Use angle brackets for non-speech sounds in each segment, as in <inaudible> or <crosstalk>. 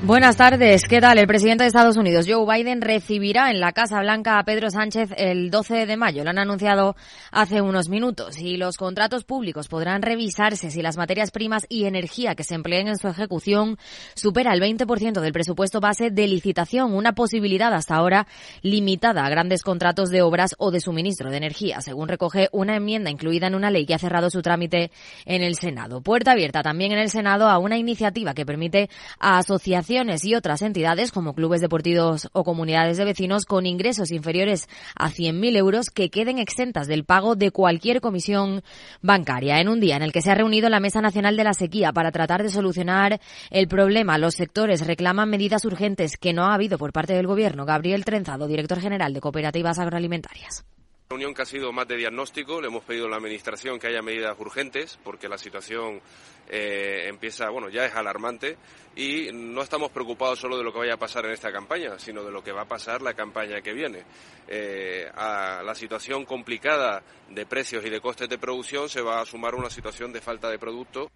Buenas tardes, ¿qué tal? El presidente de Estados Unidos, Joe Biden, recibirá en la Casa Blanca a Pedro Sánchez el 12 de mayo. Lo han anunciado hace unos minutos. Y los contratos públicos podrán revisarse si las materias primas y energía que se empleen en su ejecución supera el 20% del presupuesto base de licitación, una posibilidad hasta ahora limitada a grandes contratos de obras o de suministro de energía, según recoge una enmienda incluida en una ley que ha cerrado su trámite en el Senado. Puerta abierta también en el Senado a una iniciativa que permite a asociaciones y otras entidades como clubes deportivos o comunidades de vecinos con ingresos inferiores a 100.000 euros que queden exentas del pago de cualquier comisión bancaria. En un día en el que se ha reunido la Mesa Nacional de la Sequía para tratar de solucionar el problema, los sectores reclaman medidas urgentes que no ha habido por parte del Gobierno. Gabriel Trenzado, director general de Cooperativas Agroalimentarias reunión que ha sido más de diagnóstico, le hemos pedido a la Administración que haya medidas urgentes porque la situación eh, empieza, bueno, ya es alarmante y no estamos preocupados solo de lo que vaya a pasar en esta campaña, sino de lo que va a pasar la campaña que viene. Eh, a la situación complicada de precios y de costes de producción se va a sumar una situación de falta de producto.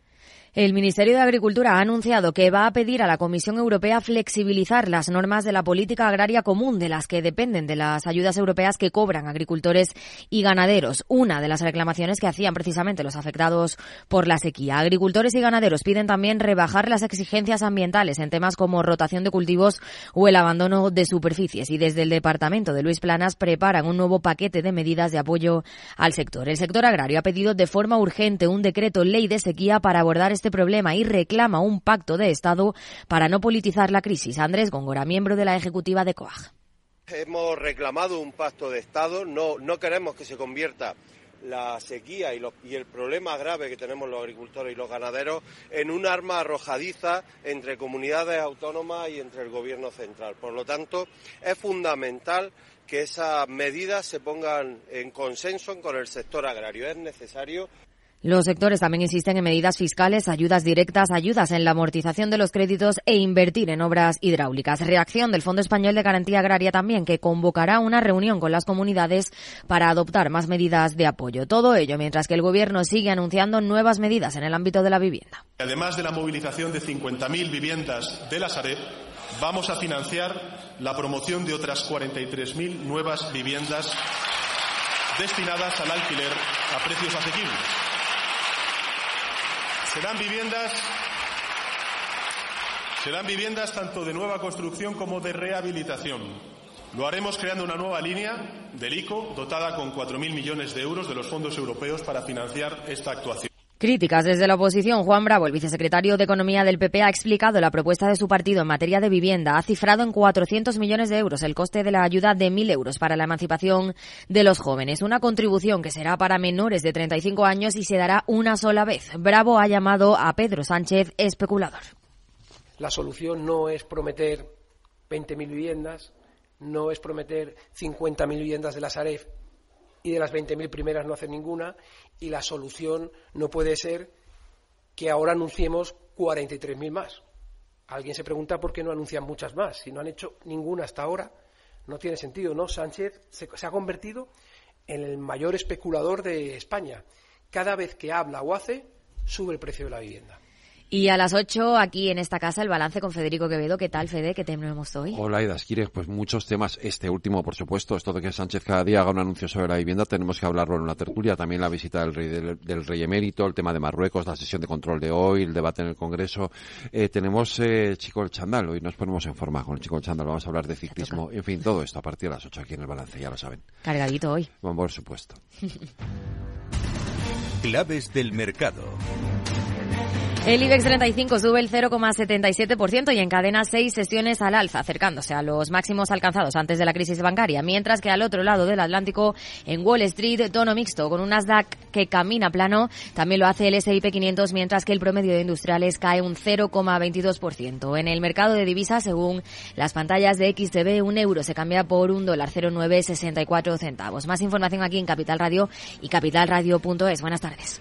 El Ministerio de Agricultura ha anunciado que va a pedir a la Comisión Europea flexibilizar las normas de la política agraria común de las que dependen de las ayudas europeas que cobran agricultores y ganaderos. Una de las reclamaciones que hacían precisamente los afectados por la sequía. Agricultores y ganaderos piden también rebajar las exigencias ambientales en temas como rotación de cultivos o el abandono de superficies. Y desde el departamento de Luis Planas preparan un nuevo paquete de medidas de apoyo al sector. El sector agrario ha pedido de forma urgente un decreto ley de sequía para abordar este problema y reclama un pacto de Estado para no politizar la crisis. Andrés Góngora, miembro de la ejecutiva de COAG. Hemos reclamado un pacto de Estado, no, no queremos que se convierta la sequía y, el problema grave que tenemos los agricultores y los ganaderos en un arma arrojadiza entre comunidades autónomas y entre el gobierno central. Por lo tanto, es fundamental que esas medidas se pongan en consenso con el sector agrario. Es necesario los sectores también insisten en medidas fiscales, ayudas directas, ayudas en la amortización de los créditos e invertir en obras hidráulicas. Reacción del Fondo Español de Garantía Agraria también, que convocará una reunión con las comunidades para adoptar más medidas de apoyo. Todo ello mientras que el Gobierno sigue anunciando nuevas medidas en el ámbito de la vivienda. Además de la movilización de 50.000 viviendas de la Sareb, vamos a financiar la promoción de otras 43.000 nuevas viviendas destinadas al alquiler a precios asequibles. Serán viviendas serán viviendas tanto de nueva construcción como de rehabilitación. Lo haremos creando una nueva línea del ICO dotada con 4.000 millones de euros de los fondos europeos para financiar esta actuación. Críticas desde la oposición. Juan Bravo, el vicesecretario de Economía del PP, ha explicado la propuesta de su partido en materia de vivienda. Ha cifrado en 400 millones de euros el coste de la ayuda de 1.000 euros para la emancipación de los jóvenes. Una contribución que será para menores de 35 años y se dará una sola vez. Bravo ha llamado a Pedro Sánchez especulador. La solución no es prometer 20.000 viviendas, no es prometer 50.000 viviendas de la Saref y de las 20.000 primeras no hacer ninguna y la solución no puede ser que ahora anunciemos 43.000 más. Alguien se pregunta por qué no anuncian muchas más. Si no han hecho ninguna hasta ahora, no tiene sentido, ¿no? Sánchez se ha convertido en el mayor especulador de España. Cada vez que habla o hace, sube el precio de la vivienda. Y a las 8 aquí en esta casa el balance con Federico Quevedo. ¿Qué tal, Fede? ¿Qué tenemos hoy? Hola, Ida Esquires. Pues muchos temas. Este último, por supuesto, esto de que Sánchez cada día haga un anuncio sobre la vivienda, tenemos que hablarlo en una tertulia. También la visita del rey, del, rey emérito, el tema de Marruecos, la sesión de control de hoy, el debate en el Congreso. Eh, tenemos eh, Chico el Chandal. Hoy nos ponemos en forma con el Chico el Chandal. Vamos a hablar de ciclismo. En fin, todo esto a partir de las 8 aquí en el balance, ya lo saben. Cargadito hoy. Bueno, por supuesto. <laughs> Claves del mercado. El IBEX 35 sube el 0,77% y encadena seis sesiones al alza, acercándose a los máximos alcanzados antes de la crisis bancaria, mientras que al otro lado del Atlántico, en Wall Street, tono mixto, con un Nasdaq que camina plano, también lo hace el S&P 500, mientras que el promedio de industriales cae un 0,22%. En el mercado de divisas, según las pantallas de XTB, un euro se cambia por un dólar 0,964 centavos. Más información aquí en Capital Radio y capitalradio.es. Buenas tardes.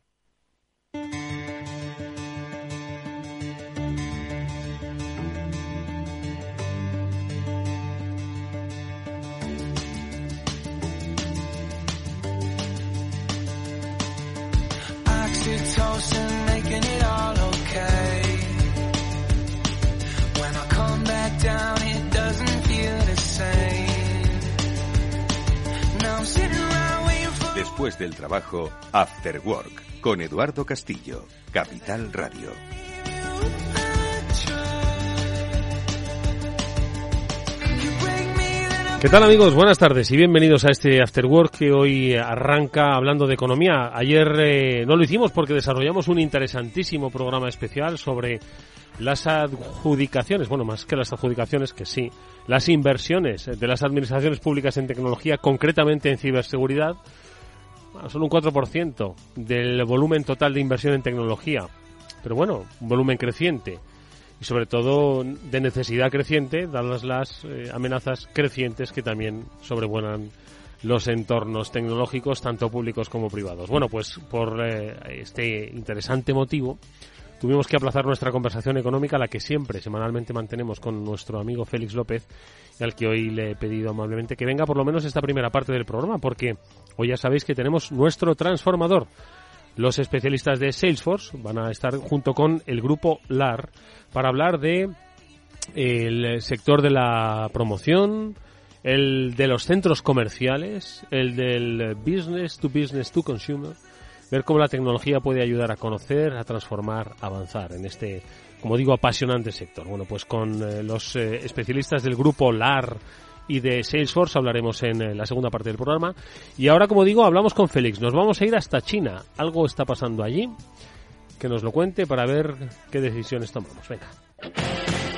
Después del trabajo, After Work, con Eduardo Castillo, Capital Radio. ¿Qué tal amigos? Buenas tardes y bienvenidos a este After Work que hoy arranca hablando de economía. Ayer eh, no lo hicimos porque desarrollamos un interesantísimo programa especial sobre las adjudicaciones, bueno, más que las adjudicaciones, que sí, las inversiones de las administraciones públicas en tecnología, concretamente en ciberseguridad, son un 4% del volumen total de inversión en tecnología. Pero bueno, un volumen creciente y sobre todo de necesidad creciente, dadas las eh, amenazas crecientes que también sobrevuelan los entornos tecnológicos, tanto públicos como privados. Bueno, pues por eh, este interesante motivo, tuvimos que aplazar nuestra conversación económica, la que siempre semanalmente mantenemos con nuestro amigo Félix López, al que hoy le he pedido amablemente que venga por lo menos esta primera parte del programa, porque hoy ya sabéis que tenemos nuestro transformador. Los especialistas de Salesforce van a estar junto con el grupo LAR para hablar de el sector de la promoción, el de los centros comerciales, el del business to business to consumer, ver cómo la tecnología puede ayudar a conocer, a transformar, a avanzar en este, como digo, apasionante sector. Bueno, pues con eh, los eh, especialistas del grupo LAR y de Salesforce hablaremos en eh, la segunda parte del programa. Y ahora, como digo, hablamos con Félix. Nos vamos a ir hasta China. Algo está pasando allí. Que nos lo cuente para ver qué decisiones tomamos. Venga.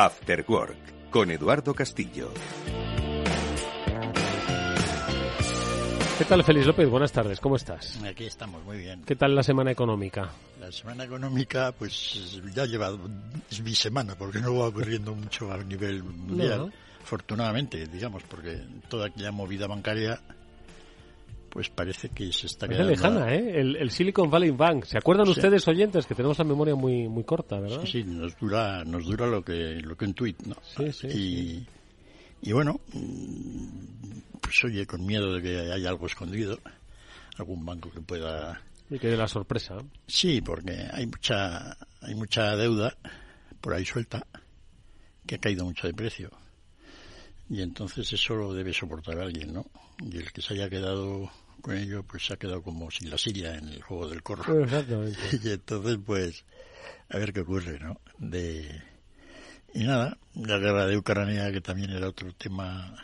After Work, con Eduardo Castillo. ¿Qué tal, Félix López? Buenas tardes, ¿cómo estás? Aquí estamos, muy bien. ¿Qué tal la semana económica? La semana económica, pues ya lleva, es mi semana, porque no va ocurriendo mucho a nivel mundial, No. afortunadamente, digamos, porque toda aquella movida bancaria, pues parece que se está Parece quedando... lejana, ¿eh? El, el Silicon Valley Bank. ¿Se acuerdan Sí. ustedes, oyentes, que tenemos la memoria muy muy corta, verdad? Sí, sí, nos dura, nos dura lo que, lo que un tuit, ¿no? Sí, sí, y, y bueno, mm, pues oye, con miedo de que haya algo escondido, algún banco que pueda Y que de la sorpresa. Sí, porque hay mucha, hay mucha deuda por ahí suelta que ha caído mucho de precio. Y entonces eso lo debe soportar alguien, ¿no? Y el que se haya quedado con ello, pues se ha quedado como sin la Siria en el juego del corro. Exactamente. <laughs> Y entonces, pues, a ver qué ocurre, ¿no? De... Y nada, la guerra de Ucrania, que también era otro tema,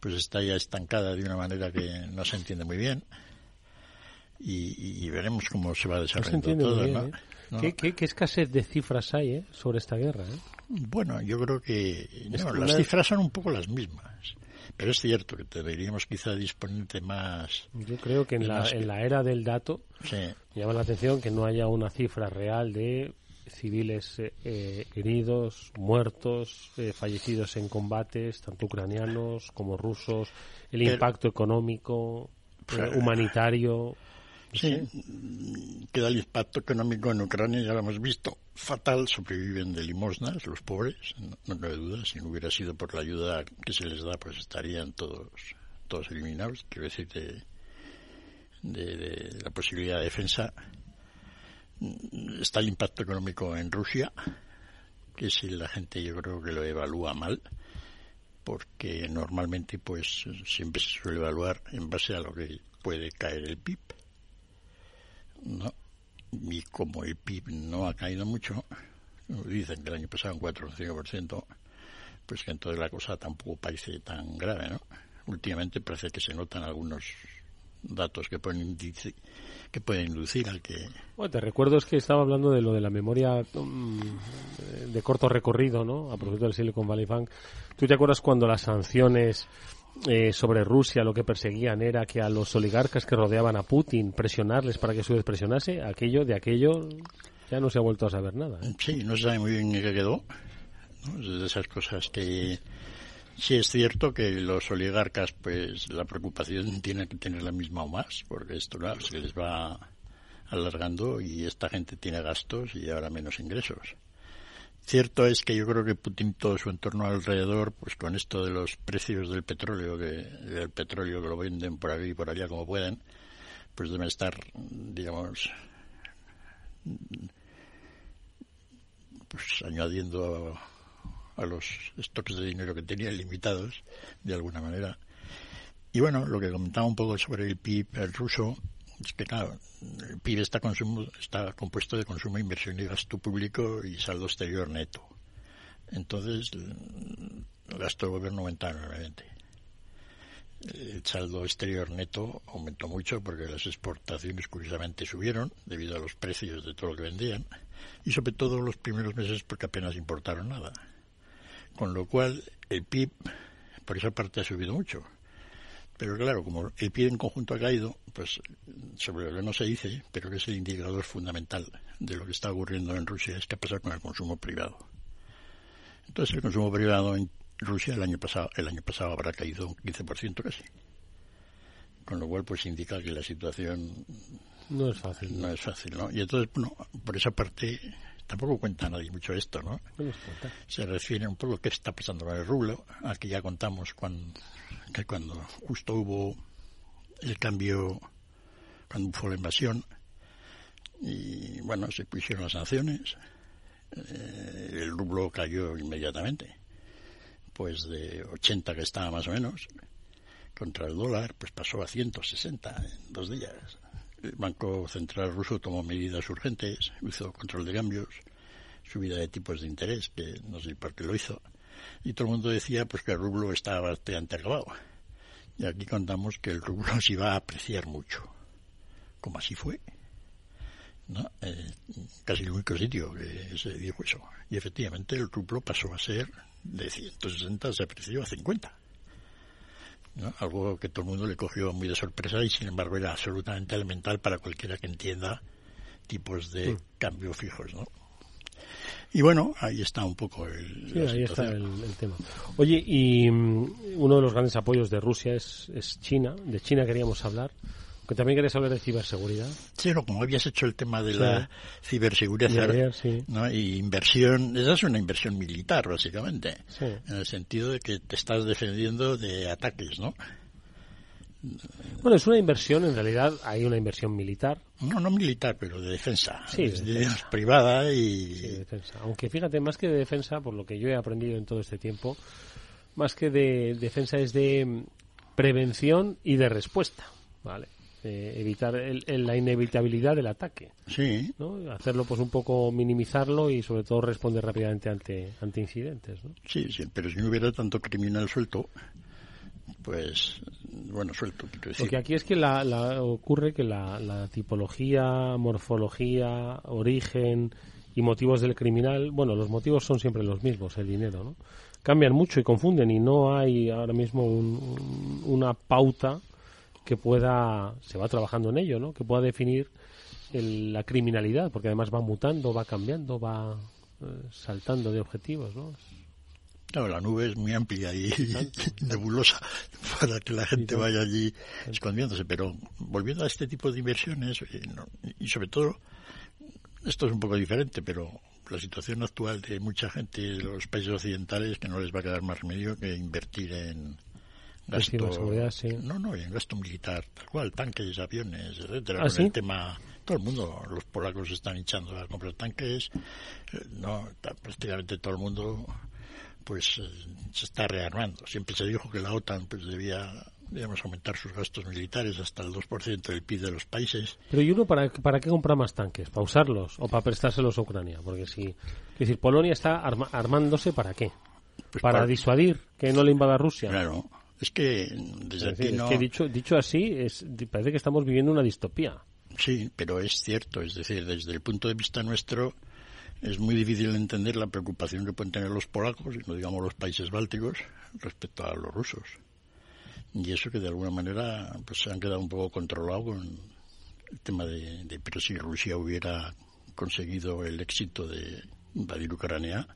pues está ya estancada de una manera que no se entiende muy bien. Y, y veremos cómo se va desarrollando todo, bien, ¿no? ¿eh? ¿no? ¿Qué, qué, qué escasez de cifras hay eh, sobre esta guerra? ¿eh? Bueno, yo creo que no, las cifras son un poco las mismas. Pero es cierto que deberíamos quizá disponer de más... Yo creo que en la, más- en la era del dato Sí. llama la atención que no haya una cifra real de civiles eh, eh, heridos, muertos, eh, fallecidos en combates, tanto ucranianos como rusos, el Pero- impacto económico, eh, humanitario. Sí, mm, queda el impacto económico en Ucrania, ya lo hemos visto, fatal, sobreviven de limosnas los pobres, no, no cabe duda, si no hubiera sido por la ayuda que se les da, pues estarían todos todos eliminados, quiero decir, de, de, la posibilidad de defensa. Mm, Está el impacto económico en Rusia, que si la gente yo creo que lo evalúa mal, porque normalmente pues siempre se suele evaluar en base a lo que puede caer el PIB. ¿No? Y como el PIB no ha caído mucho, dicen que el año pasado un 4 o 5%, pues que entonces la cosa tampoco parece tan grave, ¿no? Últimamente parece que se notan algunos datos que pueden, que pueden inducir al que... Bueno, te recuerdo es que estaba hablando de lo de la memoria mm, de corto recorrido, ¿no? A propósito del Silicon Valley Bank. ¿Tú te acuerdas cuando las sanciones eh, sobre Rusia lo que perseguían era que a los oligarcas que rodeaban a Putin presionarles para que su vez presionase? Aquello, de aquello ya no se ha vuelto a saber nada. ¿eh? Sí, no se sabe muy bien en qué quedó. ¿no? Es de esas cosas que sí es cierto que los oligarcas, pues la preocupación tiene que tener la misma o más, porque esto se les va alargando y esta gente tiene gastos y ahora menos ingresos. Cierto es que yo creo que Putin todo su entorno alrededor, pues con esto de los precios del petróleo, que del petróleo que lo venden por aquí y por allá como pueden, pues deben estar, digamos, pues añadiendo a, a los stocks de dinero que tenían limitados, de alguna manera. Y bueno, lo que comentaba un poco sobre el PIB el ruso, es que claro, el PIB está, consumo, está compuesto de consumo, inversión y gasto público y saldo exterior neto. Entonces, el gasto del gobierno aumenta enormemente. El saldo exterior neto aumentó mucho porque las exportaciones curiosamente subieron debido a los precios de todo lo que vendían y sobre todo los primeros meses porque apenas importaron nada. Con lo cual el PIB por esa parte ha subido mucho. Pero claro, como el PIB en conjunto ha caído, pues sobre lo que no se dice, pero que es el indicador fundamental de lo que está ocurriendo en Rusia, es qué pasa con el consumo privado. Entonces el consumo privado en Rusia el año pasado, el año pasado habrá caído un 15% casi. Con lo cual pues indica que la situación No es fácil. no es fácil, ¿no? Y entonces, bueno, por esa parte tampoco cuenta nadie mucho esto, ¿no? Se refiere un poco a qué está pasando con el rublo, aquí ya contamos cuando, que cuando justo hubo el cambio, cuando fue la invasión, y bueno, se pusieron las sanciones, eh, el rublo cayó inmediatamente, pues de 80 que estaba más o menos, contra el dólar, pues pasó a 160 en dos días. El Banco Central ruso tomó medidas urgentes, hizo control de cambios, subida de tipos de interés, que no sé por qué lo hizo, y todo el mundo decía pues que el rublo estaba bastante acabado. Y aquí contamos que el rublo <laughs> se iba a apreciar mucho, como así fue. ¿no? Eh, casi el único sitio que se dijo eso. Y efectivamente el rublo pasó a ser de 160, se apreció a 50. ¿No? Algo que todo el mundo le cogió muy de sorpresa y sin embargo era absolutamente elemental para cualquiera que entienda tipos de Mm. cambio fijos, ¿no? Y bueno, ahí está un poco el, Sí, ahí está el tema. Oye, y mm, uno de los grandes apoyos de Rusia es, es China. De China queríamos hablar. Que también querías hablar de ciberseguridad. Sí, no, como habías hecho el tema de Sí. la ciberseguridad De ayer, sí. ¿no? y inversión, esa es una inversión militar, básicamente, Sí. en el sentido de que te estás defendiendo de ataques, ¿no? Bueno, es una inversión, en realidad hay una inversión militar. No, no militar, pero de defensa. Sí, de defensa. privada y... Sí, de defensa. Aunque fíjate, más que de defensa, por lo que yo he aprendido en todo este tiempo, más que de defensa es de prevención y de respuesta, ¿vale? Eh, evitar el- el- la inevitabilidad del ataque, Sí, ¿no? Hacerlo, pues un poco minimizarlo y sobre todo responder rápidamente ante, ante incidentes, ¿no? sí, sí, pero si no hubiera tanto criminal suelto, pues, bueno, suelto, quiero decir. Porque aquí es que la, la- ocurre que la, la tipología, morfología, origen y motivos del criminal, bueno, los motivos son siempre los mismos, el dinero, ¿no? Cambian mucho y confunden y no hay ahora mismo un- un- una pauta que pueda, se va trabajando en ello, ¿no? Que pueda definir el- la criminalidad, porque además va mutando, va cambiando, va eh, saltando de objetivos, ¿no? Claro, la nube es muy amplia y <laughs> nebulosa para que la gente vaya allí escondiéndose. Pero volviendo a este tipo de inversiones, eh, y sobre todo, esto es un poco diferente, pero la situación actual de mucha gente de los países occidentales que no les va a quedar más remedio que invertir en seguridad, sí. No, no, y en gasto militar, tal cual, tanques, aviones, etcétera. ¿Ah, con sí? el tema, todo el mundo, los polacos están echando a comprar tanques, eh, no, prácticamente todo el mundo, pues eh, se está rearmando. Siempre se dijo que la OTAN pues debía, aumentar sus gastos militares hasta el 2% del PIB de los países. Pero ¿y uno para, para qué compra más tanques? ¿Para usarlos o para prestárselos a Ucrania? Porque si, es decir, Polonia está arma- armándose para qué? para para- disuadir que no le invada Rusia. Claro, es que desde Es decir, aquí es no... que dicho, dicho así, es, parece que estamos viviendo una distopía. Sí, pero es cierto, es decir, desde el punto de vista nuestro es muy difícil entender la preocupación que pueden tener los polacos, y no digamos los países bálticos, respecto a los rusos. Y eso que de alguna manera pues se han quedado un poco controlados con el tema de, de pero si Rusia hubiera conseguido el éxito de invadir Ucrania,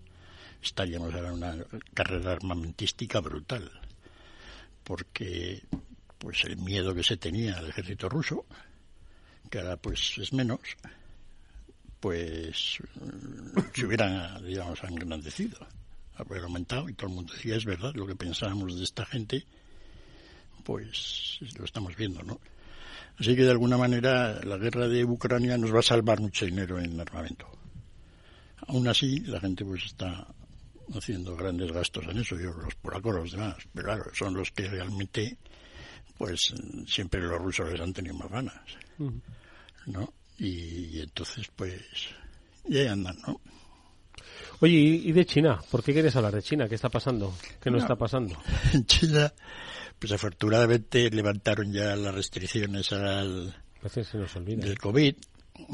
estaríamos ahora en una carrera armamentística brutal. Porque pues el miedo que se tenía al ejército ruso que ahora pues es menos, pues mm, se hubieran, digamos, engrandecido, haber aumentado y todo el mundo decía, es verdad, lo que pensábamos de esta gente, pues lo estamos viendo, ¿no? Así que de alguna manera la guerra de Ucrania nos va a salvar mucho dinero en armamento. Aún así, la gente pues está haciendo grandes gastos en eso, yo, los polacos, los demás, pero claro, son los que realmente, pues siempre los rusos les han tenido más ganas. ¿no? Y, entonces, pues, y ahí andan, ¿no? Oye, ¿y de China? ¿Por qué quieres hablar de China? ¿Qué está pasando? ¿Qué no, No. está pasando? <laughs> En China, pues afortunadamente levantaron ya las restricciones al, A veces se nos olvida. del COVID.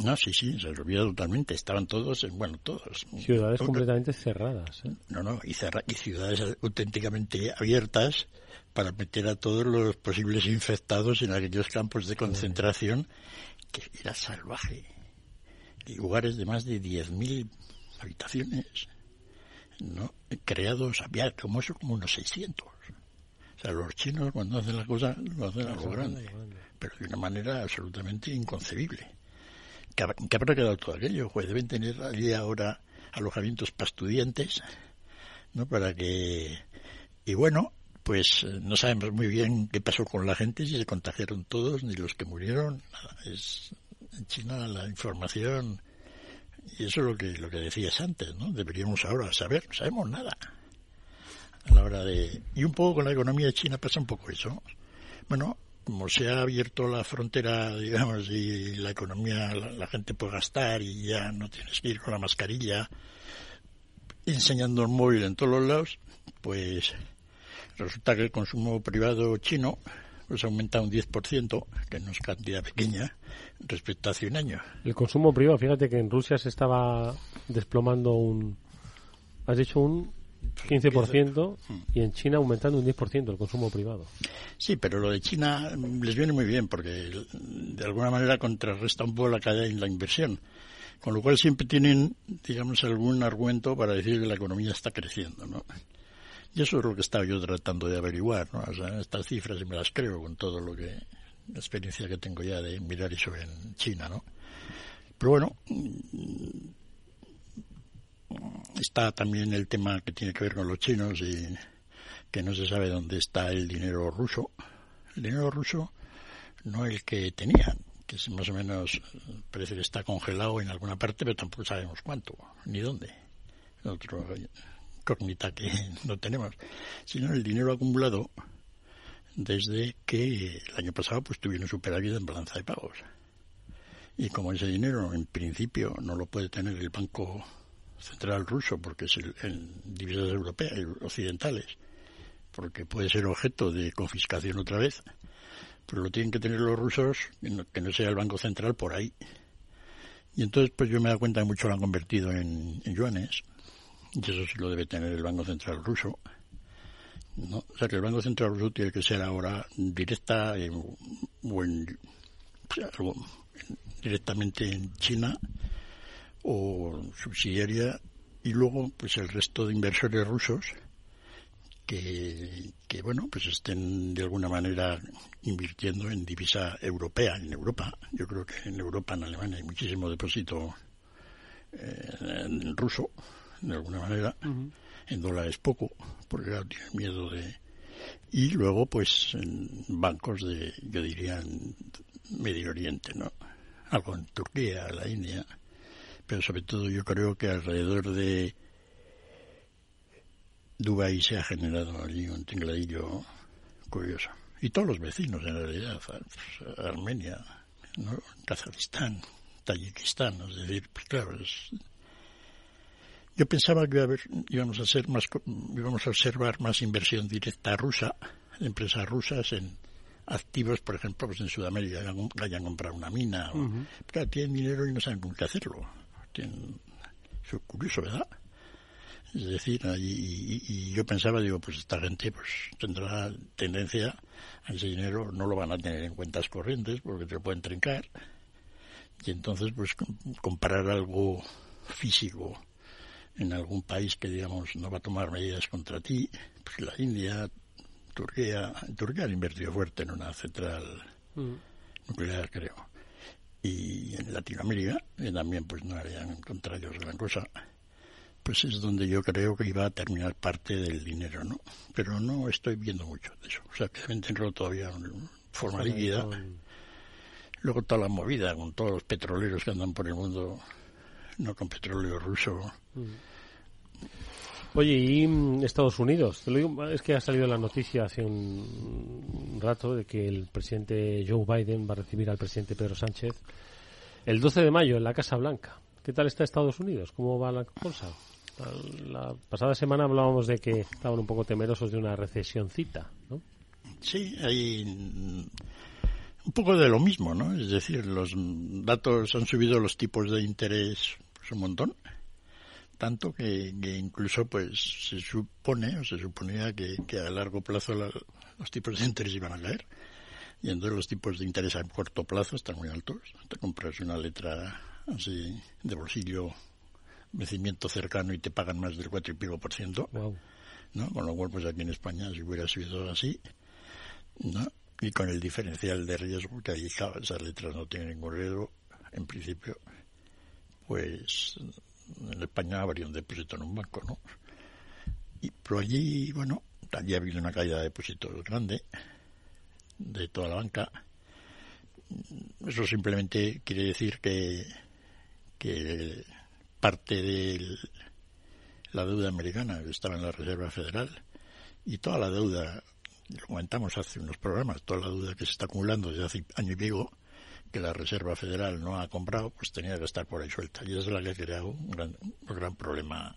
No, sí, sí, se olvidó totalmente. Estaban todos, en- bueno, todos. Ciudades completamente cerradas. ¿eh? No, no, y, cerra- y ciudades auténticamente abiertas para meter a todos los posibles infectados en aquellos campos de concentración que era salvaje. Lugares de más de 10.000 habitaciones, ¿no? Creados, había como eso, como unos 600. O sea, los chinos cuando hacen la cosa lo hacen a lo grande, pero de una manera absolutamente inconcebible. ¿Qué habrá, quedado todo aquello? Pues deben tener allí ahora alojamientos para estudiantes, ¿no? Para que... Y bueno, pues no sabemos muy bien qué pasó con la gente, si se contagiaron todos, ni los que murieron. Es en China la información... Y eso es lo que, lo que decías antes, ¿no? Deberíamos ahora saber, no sabemos nada. A la hora de... Y un poco con la economía de China pasa un poco eso. Bueno, como se ha abierto la frontera, digamos, y la economía, la, la gente puede gastar y ya no tienes que ir con la mascarilla enseñando el móvil en todos los lados, pues resulta que el consumo privado chino pues aumenta un 10%, que no es cantidad pequeña, respecto a hace un año. El consumo privado, fíjate que en Rusia se estaba desplomando un... Has dicho un 15% y en China aumentando un 10% el consumo privado. Sí, pero lo de China les viene muy bien porque de alguna manera contrarresta un poco la caída en la inversión. Con lo cual siempre tienen, digamos, algún argumento para decir que la economía está creciendo, ¿no? Y eso es lo que estaba yo tratando de averiguar, ¿no? O sea, estas cifras y me las creo con todo lo que, la experiencia que tengo ya de mirar eso en China, ¿no? Pero bueno, está también el tema que tiene que ver con los chinos y que no se sabe dónde está el dinero ruso. El dinero ruso no el que tenían, que es más o menos, parece que está congelado en alguna parte, pero tampoco sabemos cuánto, ni dónde. Otro incógnita que <laughs> no tenemos, sino el dinero acumulado desde que el año pasado pues tuvieron superávit en balanza de pagos. Y como ese dinero en principio no lo puede tener el Banco Central ruso porque es el, en divisas europeas occidentales, porque puede ser objeto de confiscación otra vez, pero lo tienen que tener los rusos, que no, sea el Banco Central por ahí. Y entonces pues yo me dado cuenta que mucho lo han convertido en, yuanes, y eso sí lo debe tener el Banco Central ruso. ¿no? O sea que el Banco Central ruso tiene que ser ahora directa o en, o directamente en China o subsidiaria y luego pues el resto de inversores rusos que, que bueno pues estén de alguna manera invirtiendo en divisa europea en Europa yo creo que en Europa en Alemania hay muchísimo depósito eh, en ruso de alguna manera en dólares poco porque claro, tienen miedo de Y luego, pues, en bancos de, yo diría, en Medio Oriente, ¿no? Algo en Turquía, la India. Pero sobre todo yo creo que alrededor de Dubái se ha generado allí un tingladillo curioso. Y todos los vecinos, en realidad, Armenia, ¿no? Kazajistán, Tayikistán, es decir, pues claro, es... yo pensaba que iba a haber, íbamos a ser más, íbamos a observar más inversión directa rusa, empresas rusas en activos, por ejemplo, pues en Sudamérica, que hayan, comprado una mina, o- claro, tienen dinero y no saben con qué hacerlo. Tienen, eso es curioso, ¿verdad? Es decir, y, y- y yo pensaba, digo, pues esta gente pues tendrá tendencia a ese dinero, no lo van a tener en cuentas corrientes porque te lo pueden trincar. Y entonces, pues com- comprar algo físico en algún país que, digamos, no va a tomar medidas contra ti, pues la India, Turquía, Turquía ha invertido fuerte en una central nuclear, creo. Y en Latinoamérica, que también pues no harían contra ellos gran cosa, pues es donde yo creo que iba a terminar parte del dinero, ¿no? Pero no estoy viendo mucho de eso. O sea, que deben tenerlo todavía en forma ahí líquida. con- Luego toda la movida con todos los petroleros que andan por el mundo, no con petróleo ruso. Oye, y mm, Estados Unidos, Te lo digo, es que ha salido la noticia hace un rato de que el presidente Joe Biden va a recibir al presidente Pedro Sánchez el 12 de mayo en la Casa Blanca. ¿Qué tal está Estados Unidos? ¿Cómo va la cosa? La pasada semana hablábamos de que estaban un poco temerosos de una recesióncita, ¿no? Sí, hay un poco de lo mismo, ¿no? Es decir, los datos han subido los tipos de interés pues, un montón, tanto que, que incluso pues se supone o se suponía que, que a largo plazo la- los tipos de interés iban a caer y entonces los tipos de interés a corto plazo están muy altos. Te compras una letra así de bolsillo, vencimiento cercano y te pagan más del cuatro y pico por ciento. ¿no? Con lo cual, pues aquí en España, si hubiera sido así, ¿no? Y con el diferencial de riesgo, que ahí claro, esas letras no tienen ningún riesgo, en principio, pues en España habría un depósito en un banco, ¿no? Y, pero allí, bueno, allí ha habido una caída de depósitos grande de toda la banca. Eso simplemente quiere decir que, que parte de la deuda americana estaba en la Reserva Federal y toda la deuda, lo comentamos hace unos programas, toda la deuda que se está acumulando desde hace año y pico, que la Reserva Federal no ha comprado, pues tenía que estar por ahí suelta. Y es la que ha creado un gran, un gran problema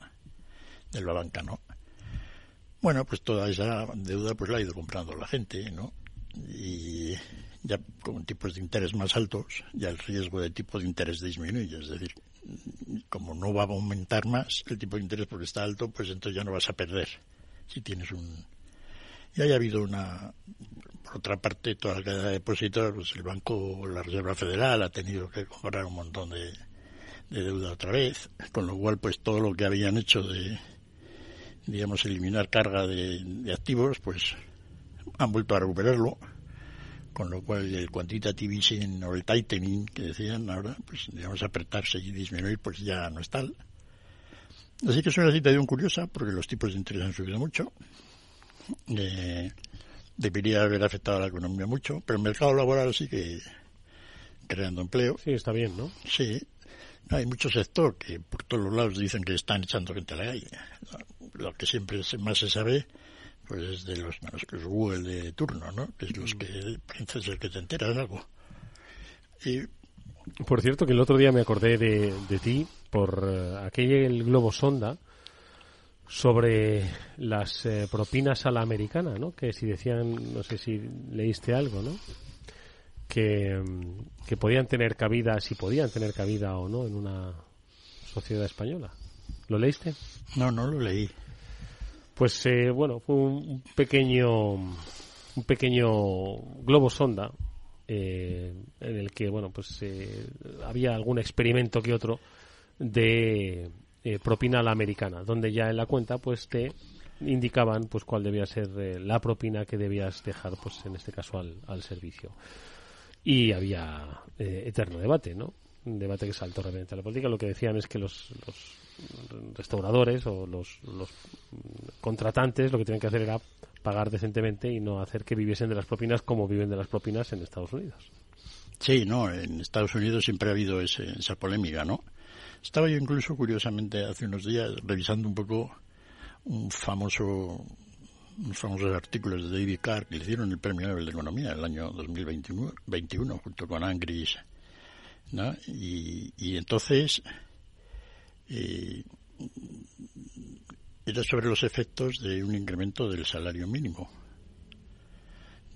de la banca, ¿no? Bueno, pues toda esa deuda pues la ha ido comprando la gente, ¿no? Y ya con tipos de interés más altos, ya el riesgo de tipo de interés disminuye. Es decir, como no va a aumentar más el tipo de interés porque está alto, pues entonces ya no vas a perder si tienes un... Y haya habido una... Por otra parte, toda la cadena de depósitos, pues el Banco, la Reserva Federal ha tenido que comprar un montón de, de deuda otra vez, con lo cual pues todo lo que habían hecho de, digamos, eliminar carga de, de activos, pues han vuelto a recuperarlo, con lo cual el quantitative easing o el tightening que decían ahora, pues digamos apretarse y disminuir, pues ya no es tal. Así que es una situación curiosa porque los tipos de interés han subido mucho. Eh, debería haber afectado a la economía mucho, pero el mercado laboral sigue creando empleo. Sí, está bien, ¿no? Sí. Hay mucho sector que por todos los lados dicen que están echando gente a la calle. Lo que siempre más se sabe pues es de los, bueno, los Google de turno, ¿no? Que es los que parece ser que te enteras de algo. Y Por cierto, que el otro día me acordé de, de ti por eh, aquel globo sonda sobre las eh, propinas a la americana, ¿no? Que si decían, no sé si leíste algo, ¿no? Que, que podían tener cabida, si podían tener cabida o no en una sociedad española. ¿Lo leíste? no, no lo leí. Pues eh, bueno, fue un, un pequeño un pequeño globo sonda eh, en el que bueno pues eh, había algún experimento que otro de eh, propina a la americana, donde ya en la cuenta pues te indicaban pues cuál debía ser eh, la propina que debías dejar pues en este caso al, al servicio y había eh, eterno debate, ¿no? Un debate que saltó realmente a la política. Lo que decían es que los, los restauradores o los, los contratantes lo que tenían que hacer era pagar decentemente y no hacer que viviesen de las propinas como viven de las propinas en Estados Unidos. Sí, no, en Estados Unidos siempre ha habido ese- esa polémica, ¿no? Estaba yo incluso, curiosamente, hace unos días revisando un poco un famoso, unos famosos artículos de David Carr que le dieron el Premio Nobel de Economía el año 2021, 21, junto con Angris, ¿no? Y, entonces eh, era sobre los efectos de un incremento del salario mínimo.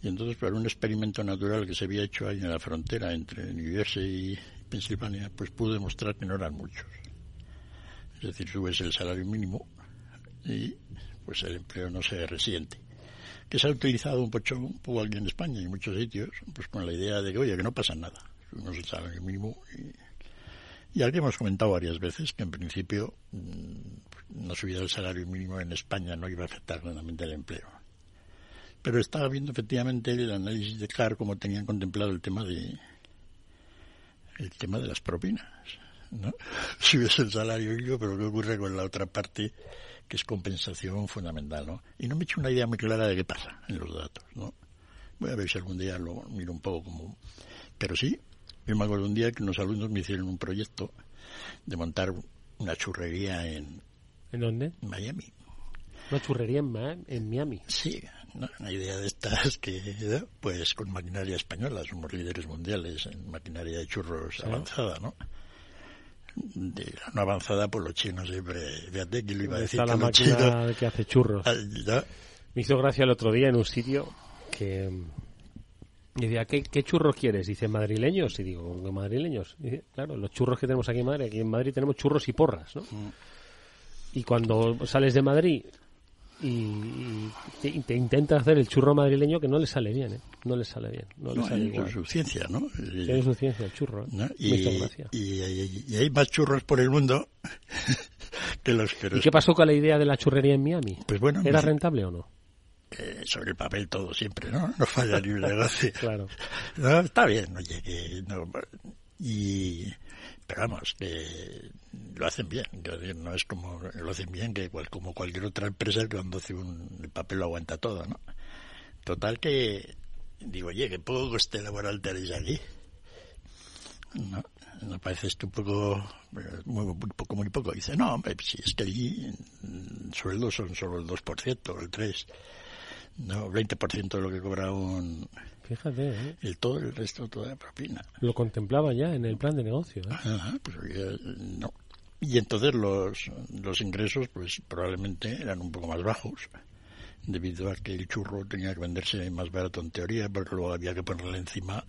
Y entonces, por un experimento natural que se había hecho ahí en la frontera entre New Jersey Pensilvania, pues pudo demostrar que no eran muchos. Es decir, subes el salario mínimo y pues el empleo no se resiente. Que se ha utilizado un poco, un poco en España y en muchos sitios, pues con la idea de que, oye, que no pasa nada. Subimos el salario mínimo y, y aquí hemos comentado varias veces que en principio mm, una subida del salario mínimo en España no iba a afectar grandemente el empleo pero estaba viendo efectivamente el análisis de CAR como tenían contemplado el tema de el tema de las propinas ¿no? <laughs> subes el salario mínimo pero qué ocurre con la otra parte que es compensación fundamental ¿no? y no me he hecho una idea muy clara de qué pasa en los datos ¿no? voy a ver si algún día lo miro un poco como pero sí yo me acuerdo un día que unos alumnos me hicieron un proyecto de montar una churrería en ¿En dónde? Miami Una churrería en, Ma- en Miami. Sí, ¿no? una idea de estas que, ¿no? pues con maquinaria española, somos líderes mundiales en maquinaria de churros Sí. avanzada, ¿no? De la no avanzada, pues los chinos siempre, fíjate que lo iba a decir Está la máquina chinos- que hace churros. Ah, ¿no? Me hizo gracia el otro día en un sitio que mm, decía, ¿qué, qué churros quieres? Dice, madrileños. Y digo, ¿cómo que madrileños? Y dice, claro, los churros que tenemos aquí en Madrid, aquí en Madrid tenemos churros y porras, ¿no? Mm. Y cuando sales de Madrid y, y te, y te intentas hacer el churro madrileño, que no le sale bien, ¿eh? No le sale bien, no, le No, sale hay igual. su ciencia, ¿no? Tiene su ciencia el churro, ¿eh? Y, gracia. y- y- y hay más churros por el mundo <laughs> que los que ¿Y los- qué pasó con la idea de la churrería en Miami? Pues bueno, ¿Era me- rentable o no? eh, sobre el papel todo siempre, ¿no? No falla ni un negocio. <laughs> Claro. No, está bien, oye, que no, y pero vamos, que lo hacen bien, no es como lo hacen bien que cual- como cualquier otra empresa cuando hace un el papel lo aguanta todo, ¿no? Total que digo, oye, que poco coste laboral tenéis aquí. No, me parece esto un poco, eh, muy, muy poco, muy poco. Dice, no, hombre, si es que allí mm, sueldos son solo el 2%, el 3%, no, 20% de lo que cobra un... Fíjate, ¿eh? El todo, el resto, toda la propina. Lo contemplaba ya en el plan de negocio, ¿eh? Ajá, pues oye, no. Y entonces los, los ingresos, pues probablemente eran un poco más bajos, debido a que el churro tenía que venderse más barato en teoría, porque luego había que ponerle encima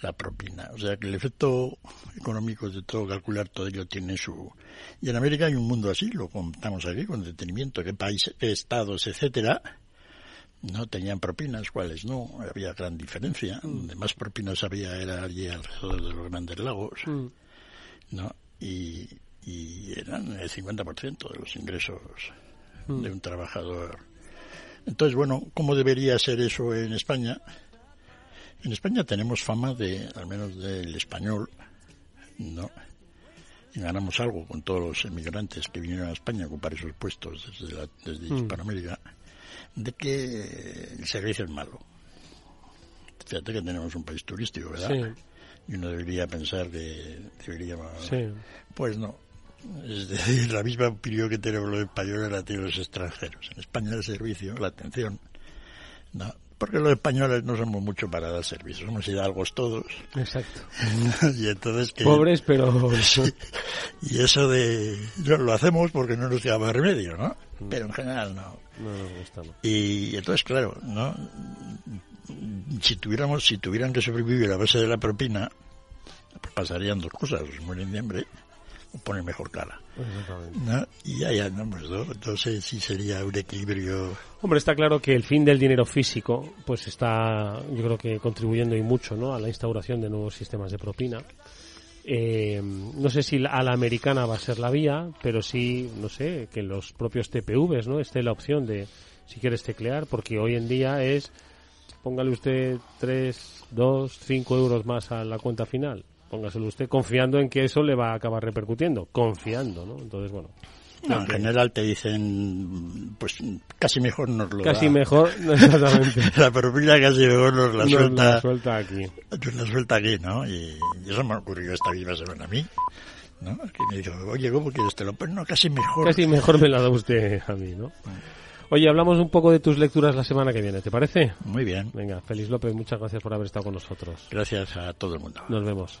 la propina. O sea que el efecto económico de todo calcular todo ello tiene su... Y en América hay un mundo así, lo contamos aquí con detenimiento, qué países, qué estados, etcétera, no tenían propinas, cuáles no, había gran diferencia. Donde más propinas había era allí alrededor de los grandes lagos, ¿no? Y, y eran el 50% de los ingresos de un trabajador. Entonces, bueno, ¿cómo debería ser eso en España? En España tenemos fama de, al menos del español, ¿no? Y ganamos algo con todos los emigrantes que vinieron a España a ocupar esos puestos desde, la- desde Mm. De que el servicio es malo. Fíjate que tenemos un país turístico, ¿verdad? Sí. Y uno debería pensar que deberíamos... Sí. Pues no. Es decir, <laughs> la misma opinión que tenemos los españoles la tienen los extranjeros. En España el servicio, la atención, no. Porque los españoles no somos mucho para dar servicio, somos hidalgos todos. Exacto. <laughs> y entonces que... Pobres, pero... <laughs> Sí. Y eso de... no, lo hacemos porque no nos queda más remedio, ¿no? Pero en general no. No nos ¿no? Y entonces, claro, ¿no? Si tuviéramos, si tuvieran que sobrevivir a base de la propina, pues pasarían dos cosas, mueren de hambre o ponen mejor cara. ¿no? Y ya, ya andamos, ¿no? Entonces sí sería un equilibrio. Hombre, está claro que el fin del dinero físico, pues está, yo creo que contribuyendo y mucho, ¿no? A la instauración de nuevos sistemas de propina. Eh, no sé si a la americana va a ser la vía, pero sí, no sé, que los propios TPVs, ¿no? Esté la opción de, si quieres teclear, porque hoy en día es, póngale usted 3, 2, 5 euros más a la cuenta final. Póngaselo usted confiando en que eso le va a acabar repercutiendo. Confiando, ¿no? Entonces, bueno. No, en general te dicen, pues casi mejor nos lo Casi da. mejor, no, <laughs> exactamente. <laughs> la propina casi mejor nos la Nos suelta. la suelta aquí. Nos la suelta aquí, ¿no? Y, y eso me ocurrió esta misma semana a mí. ¿no? Que me dijo, oye, ¿cómo quieres? Te lo pues no, casi mejor. Casi mejor me la da usted a mí, ¿no? Oye, hablamos un poco de tus lecturas la semana que viene, ¿te parece? Muy bien. Venga, Félix López, muchas gracias por haber estado con nosotros. Gracias a todo el mundo. Nos vemos.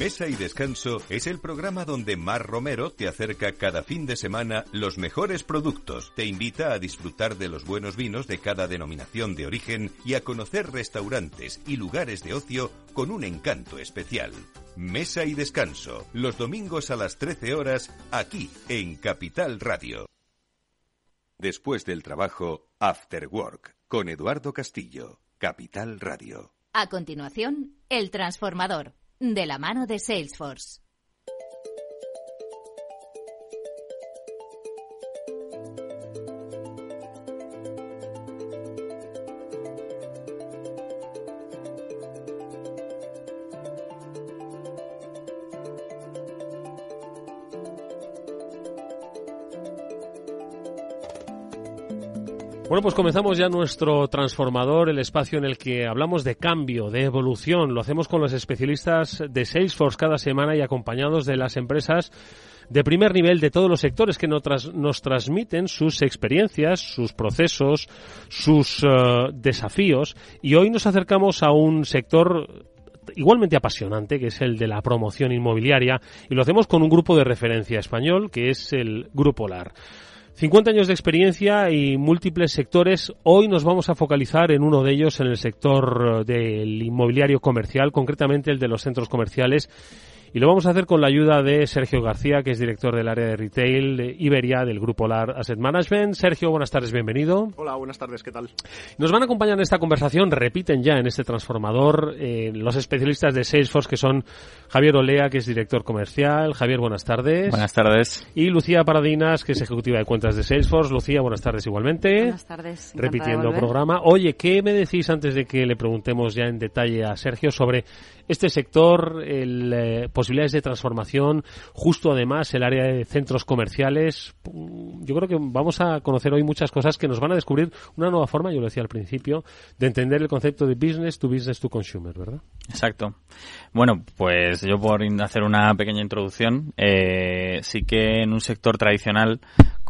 Mesa y Descanso es el programa donde Mar Romero te acerca cada fin de semana los mejores productos, te invita a disfrutar de los buenos vinos de cada denominación de origen y a conocer restaurantes y lugares de ocio con un encanto especial. Mesa y Descanso, los domingos a las 13 horas, aquí en Capital Radio. Después del trabajo, After Work, con Eduardo Castillo, Capital Radio. A continuación, El Transformador, de la mano de Salesforce. Bueno, pues comenzamos ya nuestro transformador, el espacio en el que hablamos de cambio, de evolución. Lo hacemos con los especialistas de Salesforce cada semana y acompañados de las empresas de primer nivel de todos los sectores que nos, nos transmiten sus experiencias, sus procesos, sus eh, desafíos. Y hoy nos acercamos a un sector igualmente apasionante, que es el de la promoción inmobiliaria, y lo hacemos con un grupo de referencia español, que es el Grupo LAR. 50 años de experiencia y múltiples sectores. Hoy nos vamos a focalizar en uno de ellos, en el sector del inmobiliario comercial, concretamente el de los centros comerciales. Y lo vamos a hacer con la ayuda de Sergio García, que es director del área de retail de Iberia del Grupo LAR Asset Management. Sergio, buenas tardes, bienvenido. Hola, buenas tardes, ¿qué tal? Nos van a acompañar en esta conversación, repiten ya en este transformador, eh, los especialistas de Salesforce, que son Javier Olea, que es director comercial. Javier, buenas tardes. Buenas tardes. Y Lucía Paradinas, que es ejecutiva de cuentas de Salesforce. Lucía, buenas tardes igualmente. Buenas tardes. Repitiendo programa. Oye, ¿qué me decís antes de que le preguntemos ya en detalle a Sergio sobre este sector, el, eh, posibilidades de transformación, justo además el área de centros comerciales? Mm, Yo creo que vamos a conocer hoy muchas cosas que nos van a descubrir una nueva forma, yo lo decía al principio, de entender el concepto de business to business to consumer, ¿verdad? Exacto. Bueno, pues yo por hacer una pequeña introducción, eh, sí que en un sector tradicional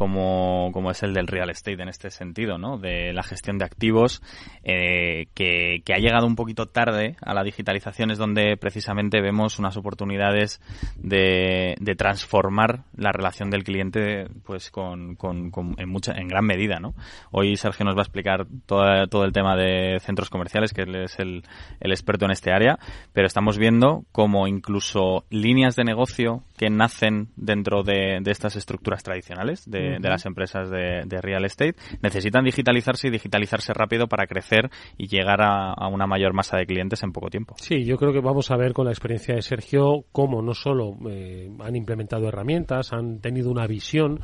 como, como es el del real estate en este sentido, ¿no? De la gestión de activos, eh, que, que ha llegado un poquito tarde a la digitalización es donde precisamente vemos unas oportunidades de, de transformar la relación del cliente pues con, con- en mucha en gran medida, ¿no? Hoy Sergio nos va a explicar toda- todo el tema de centros comerciales, que él es el, el experto en este área, pero estamos viendo como incluso líneas de negocio que nacen dentro de, de estas estructuras tradicionales de, de, las empresas de, de real estate. Necesitan digitalizarse y digitalizarse rápido para crecer y llegar a, a una mayor masa de clientes en poco tiempo. Sí, yo creo que vamos a ver con la experiencia de Sergio cómo no solo eh, han implementado herramientas, han tenido una visión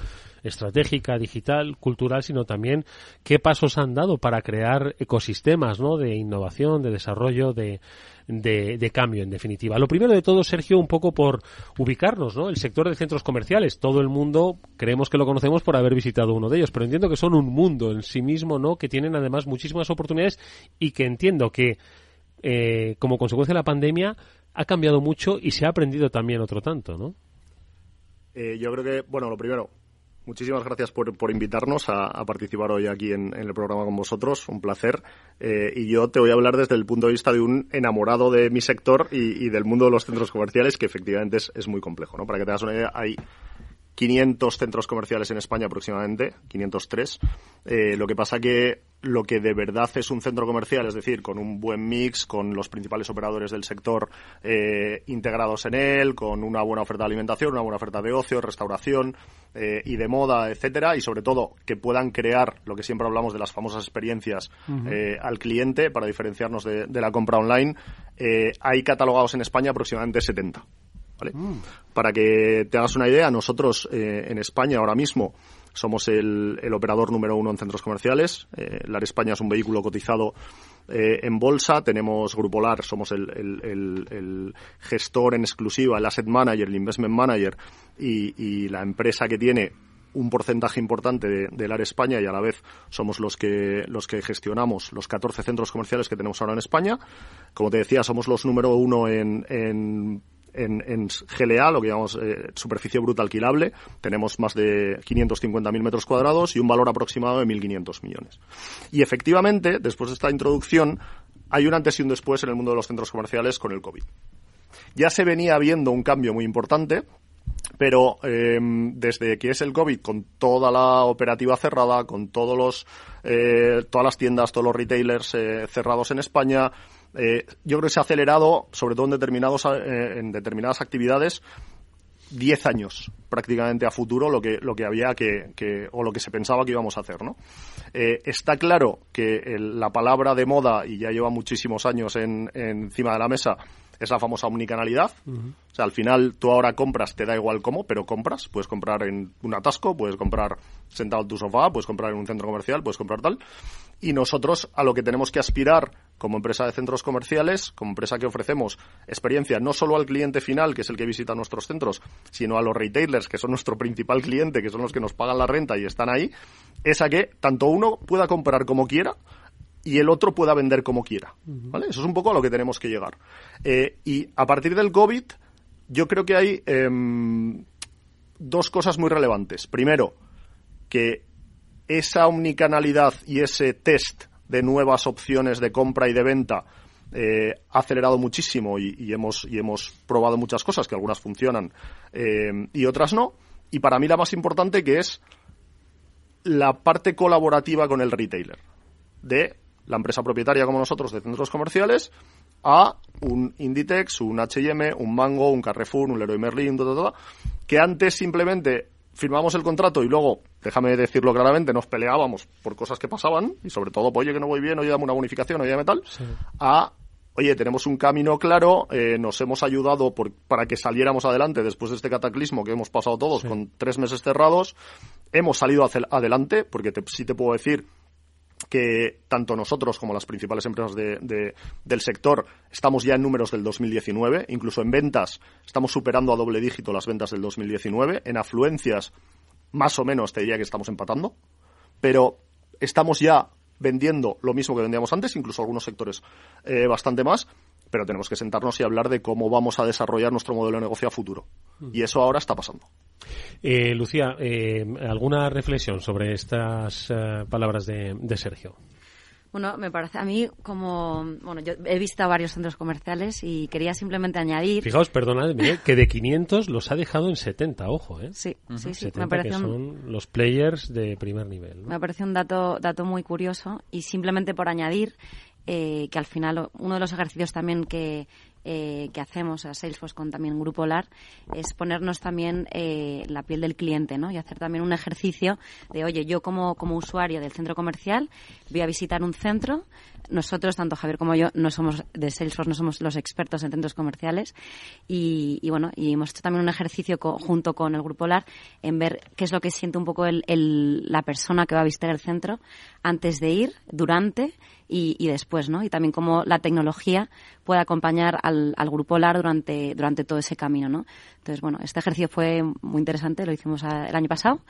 estratégica, digital, cultural, sino también qué pasos han dado para crear ecosistemas ¿no? de innovación, de desarrollo, de, de, cambio, en definitiva. Lo primero de todo, Sergio, un poco por ubicarnos, ¿no? El sector de centros comerciales. Todo el mundo creemos que lo conocemos por haber visitado uno de ellos, pero entiendo que son un mundo en sí mismo, ¿no? Que tienen además muchísimas oportunidades y que entiendo que eh, como consecuencia de la pandemia ha cambiado mucho y se ha aprendido también otro tanto, ¿no? Eh, yo creo que, bueno, lo primero, muchísimas gracias por, por invitarnos a, participar hoy aquí en, el programa con vosotros, un placer. Eh, y yo te voy a hablar desde el punto de vista de un enamorado de mi sector y, y del mundo de los centros comerciales, que efectivamente es, es muy complejo, ¿no? Para que te hagas una idea, hay 500 centros comerciales en España aproximadamente, 503. Eh, lo que pasa que lo que de verdad es un centro comercial, es decir, con un buen mix, con los principales operadores del sector eh, integrados en él, con una buena oferta de alimentación, una buena oferta de ocio, restauración eh, y de moda, etcétera, y sobre todo que puedan crear lo que siempre hablamos de las famosas experiencias eh, al cliente para diferenciarnos de, de la compra online. eh, hay catalogados en España aproximadamente 70. ¿vale? Para que te hagas una idea, nosotros eh, en España ahora mismo somos el, operador número uno en centros comerciales. Eh, LAR España es un vehículo cotizado eh, en bolsa. Tenemos Grupo LAR, somos el, gestor en exclusiva, el asset manager, el investment manager y, la empresa que tiene un porcentaje importante de, de LAR España y a la vez somos los que los que gestionamos los 14 centros comerciales que tenemos ahora en España. Como te decía, somos los número uno en, en en, en GLA, lo que llamamos eh, superficie bruta alquilable. Tenemos más de 550.000 metros cuadrados y un valor aproximado de 1.500 millones. Y efectivamente, después de esta introducción, hay un antes y un después en el mundo de los centros comerciales con el COVID. Ya se venía viendo un cambio muy importante, pero eh, desde que es el COVID, con toda la operativa cerrada, con todos los, eh, todas las tiendas, todos los retailers cerrados en España, eh, yo creo que se ha acelerado, sobre todo en, determinados, eh, en determinadas actividades, 10 años prácticamente a futuro lo que, lo que había que, que- o lo que se pensaba que íbamos a hacer, ¿no? Eh, está claro que el- la palabra de moda, y ya lleva muchísimos años en, encima de la mesa, es la famosa omnicanalidad. O sea, al final tú ahora compras, te da igual cómo, pero compras. Puedes comprar en un atasco, puedes comprar sentado en tu sofá, puedes comprar en un centro comercial, puedes comprar tal. Y nosotros a lo que tenemos que aspirar como empresa de centros comerciales, como empresa que ofrecemos experiencia no solo al cliente final, que es el que visita nuestros centros, sino a los retailers, que son nuestro principal cliente, que son los que nos pagan la renta y están ahí, es a que tanto uno pueda comprar como quiera y el otro pueda vender como quiera. ¿vale? Eso es un poco a lo que tenemos que llegar. Eh, y a partir del COVID, yo creo que hay em, dos cosas muy relevantes. Primero, que esa omnicanalidad y ese test de nuevas opciones de compra y de venta eh, ha acelerado muchísimo y, hemos, y hemos probado muchas cosas, que algunas funcionan eh, y otras no. Y para mí la más importante que es la parte colaborativa con el retailer de la empresa propietaria como nosotros de centros comerciales a un Inditex, un H&M, un Mango, un Carrefour, un Leroy Merlin, ta, que antes simplemente firmamos el contrato y luego, déjame decirlo claramente, nos peleábamos por cosas que pasaban y sobre todo, pues, oye, que no voy bien, oye, dame una bonificación, oye, dame tal, a oye, tenemos un camino claro, eh, nos hemos ayudado por- para que saliéramos adelante después de este cataclismo que hemos pasado todos con tres meses cerrados, hemos salido hacia- adelante, porque te- sí te puedo decir que tanto nosotros como las principales empresas de- de- del sector estamos ya en números del 2019, incluso en ventas estamos superando a doble dígito las ventas del 2019, en afluencias más o menos te diría que estamos empatando, pero estamos ya vendiendo lo mismo que vendíamos antes, incluso algunos sectores eh, bastante más, pero tenemos que sentarnos y hablar de cómo vamos a desarrollar nuestro modelo de negocio a futuro. Y eso ahora está pasando. Eh, Lucía, eh, ¿alguna reflexión sobre estas eh, palabras de, de Sergio? Bueno, me parece a mí como, bueno, yo he visto varios centros comerciales y quería simplemente añadir. Fijaos, perdonadme, que de 500 los ha dejado en 70, ojo, ¿eh? Sí, sí, sí, 70 me parece que un- son los players de primer nivel. ¿no? Me parece un dato, dato muy curioso y simplemente por añadir eh, que al final uno de los ejercicios también que eh, que hacemos a Salesforce con también Grupo LAR es ponernos también eh, la piel del cliente, ¿no? Y hacer también un ejercicio de, oye, yo como, como usuario del centro comercial voy a visitar un centro, nosotros, tanto Javier como yo, no somos de Salesforce, no somos los expertos en centros comerciales y, y bueno, y hemos hecho también un ejercicio co- junto con el Grupo LAR en ver qué es lo que siente un poco el, el- la persona que va a visitar el centro antes de ir, durante y, después, ¿no? Y también cómo la tecnología puede acompañar al, al Grupo LAR durante, durante todo ese camino, ¿no? Entonces, bueno, este ejercicio fue muy interesante, lo hicimos el año pasado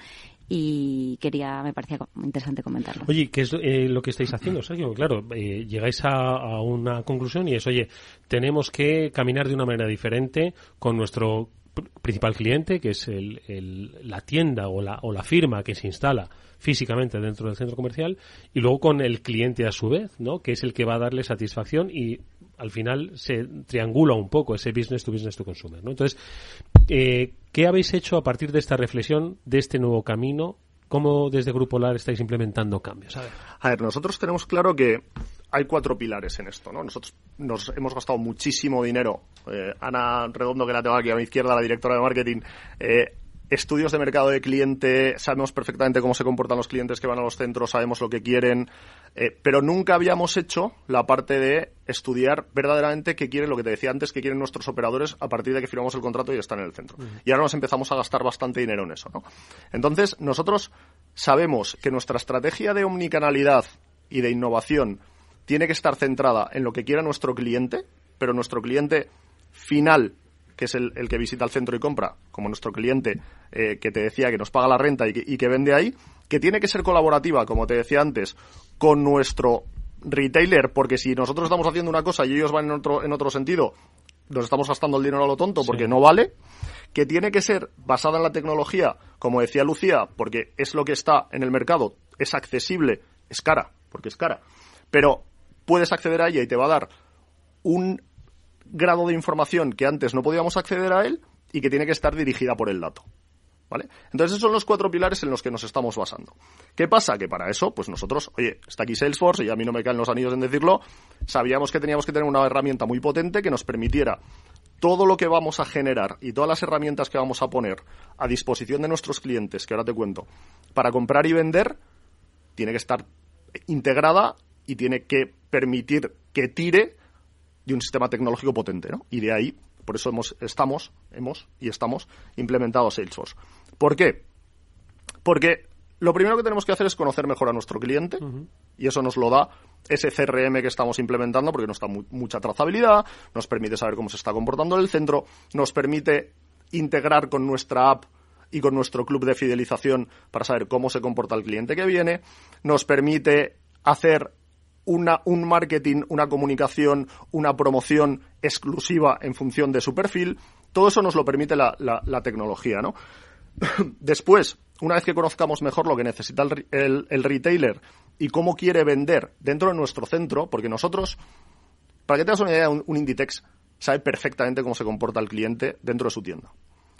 y quería, me parecía interesante comentarlo. Oye, ¿qué es eh, lo que estáis haciendo, Sergio? Claro, eh, llegáis a, una conclusión y es, oye, tenemos que caminar de una manera diferente con nuestro principal cliente, que es el, la tienda o la, o la firma que se instala físicamente dentro del centro comercial, y luego con el cliente a su vez, ¿no? Que es el que va a darle satisfacción y al final se triangula un poco ese business to business to consumer, ¿no? Entonces, eh, ¿qué habéis hecho a partir de esta reflexión, de este nuevo camino? ¿Cómo desde Grupo LAR estáis implementando cambios? A ver, nosotros tenemos claro que hay cuatro pilares en esto, ¿no? Nosotros nos hemos gastado muchísimo dinero. Eh, Ana Redondo, que la tengo aquí a mi izquierda, la directora de marketing, eh, estudios de mercado de cliente, sabemos perfectamente cómo se comportan los clientes que van a los centros, sabemos lo que quieren, eh, pero nunca habíamos hecho la parte de estudiar verdaderamente qué quieren, lo que te decía antes, qué quieren nuestros operadores a partir de que firmamos el contrato y están en el centro. Y ahora nos empezamos a gastar bastante dinero en eso, ¿no? Entonces, nosotros sabemos que nuestra estrategia de omnicanalidad y de innovación tiene que estar centrada en lo que quiera nuestro cliente, pero nuestro cliente final, que es el, el que visita el centro y compra, como nuestro cliente eh, que te decía que nos paga la renta y que, y que vende ahí, que tiene que ser colaborativa, como te decía antes, con nuestro retailer, porque si nosotros estamos haciendo una cosa y ellos van en otro, en otro sentido, nos estamos gastando el dinero a lo tonto porque no vale, que tiene que ser basada en la tecnología, como decía Lucía, porque es lo que está en el mercado, es accesible, es cara, porque es cara, pero puedes acceder a ella y te va a dar un grado de información que antes no podíamos acceder a él y que tiene que estar dirigida por el dato. ¿Vale? Entonces esos son los cuatro pilares en los que nos estamos basando. ¿Qué pasa? Que para eso, pues nosotros, oye, está aquí Salesforce y a mí no me caen los anillos en decirlo, sabíamos que teníamos que tener una herramienta muy potente que nos permitiera todo lo que vamos a generar y todas las herramientas que vamos a poner a disposición de nuestros clientes, que ahora te cuento, para comprar y vender, tiene que estar integrada y tiene que permitir que tire de un sistema tecnológico potente, ¿no? Y de ahí, por eso hemos, estamos, hemos y estamos implementado Salesforce. ¿Por qué? Porque lo primero que tenemos que hacer es conocer mejor a nuestro cliente y eso nos lo da ese CRM que estamos implementando porque nos da mu- mucha trazabilidad, nos permite saber cómo se está comportando el centro, nos permite integrar con nuestra app y con nuestro club de fidelización para saber cómo se comporta el cliente que viene, nos permite hacer una, un marketing, una comunicación, una promoción exclusiva en función de su perfil. Todo eso nos lo permite la, la- la tecnología, ¿no? <coughs> Después, una vez que conozcamos mejor lo que necesita el, el- retailer y cómo quiere vender dentro de nuestro centro, porque nosotros, para que tengas una idea, un Inditex sabe perfectamente cómo se comporta el cliente dentro de su tienda,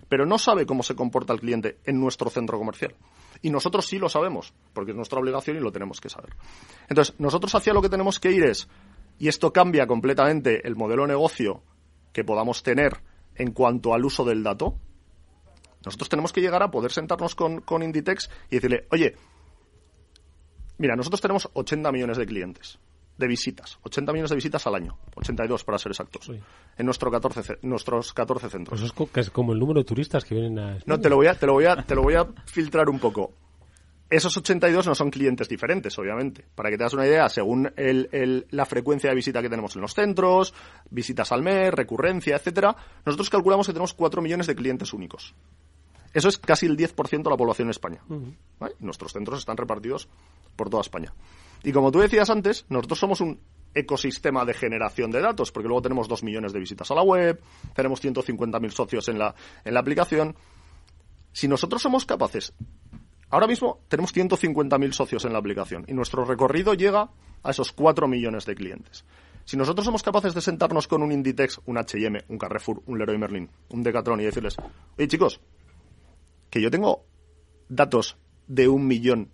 pero no sabe cómo se comporta el cliente en nuestro centro comercial. Y nosotros sí lo sabemos, porque es nuestra obligación y lo tenemos que saber. Entonces, nosotros hacia lo que tenemos que ir es, y esto cambia completamente el modelo de negocio que podamos tener en cuanto al uso del dato, nosotros tenemos que llegar a poder sentarnos con, con Inditex y decirle, oye, mira, nosotros tenemos 80 millones de clientes, de visitas, 80 millones de visitas al año, 82 para ser exactos, en nuestro 14, ce- nuestros 14 centros. Pues es es como el número de turistas que vienen a... No, te lo voy a, te lo voy a, te lo voy a filtrar un poco. Esos 82 no son clientes diferentes, obviamente. Para que te das una idea, según el- el- la frecuencia de visita que tenemos en los centros, visitas al mes, recurrencia, etcétera, nosotros calculamos que tenemos 4 millones de clientes únicos. Eso es casi el 10% de la población en España. ¿vale? Nuestros centros están repartidos por toda España. Y como tú decías antes, nosotros somos un ecosistema de generación de datos, porque luego tenemos 2 millones de visitas a la web, tenemos 150.000 socios en la, en la aplicación. Si nosotros somos capaces, ahora mismo tenemos 150.000 socios en la aplicación y nuestro recorrido llega a esos 4 millones de clientes. Si nosotros somos capaces de sentarnos con un Inditex, un H&M, un Carrefour, un Leroy Merlin, un Decathlon y decirles, oye chicos, que yo tengo datos de un millón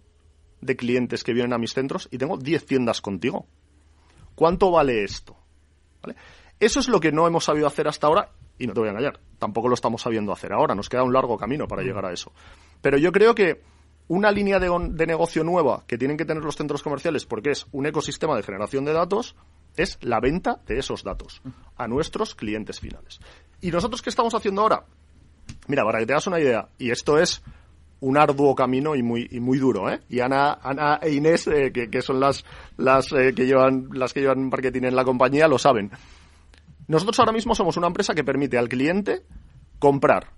de clientes que vienen a mis centros y tengo 10 tiendas contigo. ¿Cuánto vale esto? ¿Vale? Eso es lo que no hemos sabido hacer hasta ahora y no te voy a engañar, tampoco lo estamos sabiendo hacer ahora, nos queda un largo camino para llegar a eso. Pero yo creo que una línea de, de negocio nueva que tienen que tener los centros comerciales, porque es un ecosistema de generación de datos, es la venta de esos datos a nuestros clientes finales. ¿Y nosotros qué estamos haciendo ahora? Mira, para que te hagas una idea, y esto es un arduo camino y muy y muy duro, ¿eh? Y Ana, Ana e Inés, eh, que, que son las las eh, que llevan las que llevan marketing en la compañía, lo saben. Nosotros ahora mismo somos una empresa que permite al cliente comprar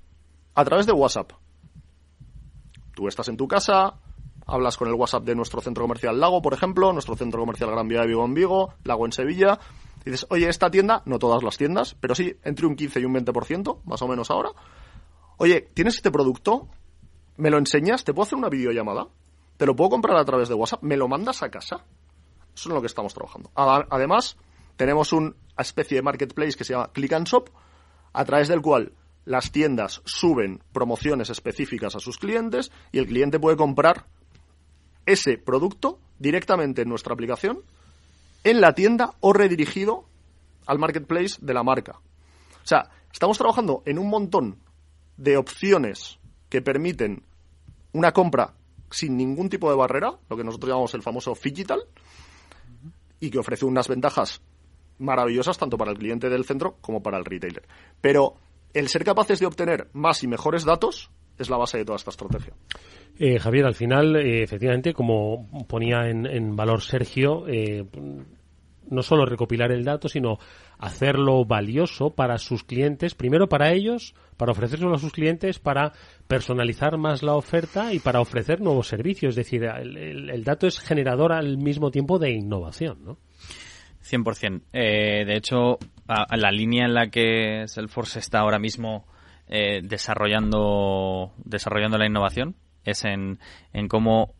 a través de WhatsApp. Tú estás en tu casa, hablas con el WhatsApp de nuestro centro comercial Lago, por ejemplo, nuestro centro comercial Gran Vía de Vigo en Vigo, Lago en Sevilla, y dices, oye, esta tienda, no todas las tiendas, pero sí entre un 15 y un 20%, más o menos ahora. Oye, ¿tienes este producto? ¿Me lo enseñas? ¿Te puedo hacer una videollamada? ¿Te lo puedo comprar a través de WhatsApp? ¿Me lo mandas a casa? Eso es lo que estamos trabajando. Además, tenemos una especie de marketplace que se llama Click and Shop, a través del cual las tiendas suben promociones específicas a sus clientes y el cliente puede comprar ese producto directamente en nuestra aplicación, en la tienda o redirigido al marketplace de la marca. O sea, estamos trabajando en un montón de opciones que permiten una compra sin ningún tipo de barrera, lo que nosotros llamamos el famoso digital, y que ofrece unas ventajas maravillosas tanto para el cliente del centro como para el retailer. Pero el ser capaces de obtener más y mejores datos es la base de toda esta estrategia. Eh, Javier, al final, eh, efectivamente, como ponía en, valor Sergio, eh, no solo recopilar el dato, sino hacerlo valioso para sus clientes, primero para ellos, para ofrecérselo a sus clientes, para personalizar más la oferta y para ofrecer nuevos servicios. Es decir, el, dato es generador al mismo tiempo de innovación, ¿no? 100%. Eh, de hecho, a la línea en la que Salesforce está ahora mismo eh, desarrollando, desarrollando la innovación es en, en cómo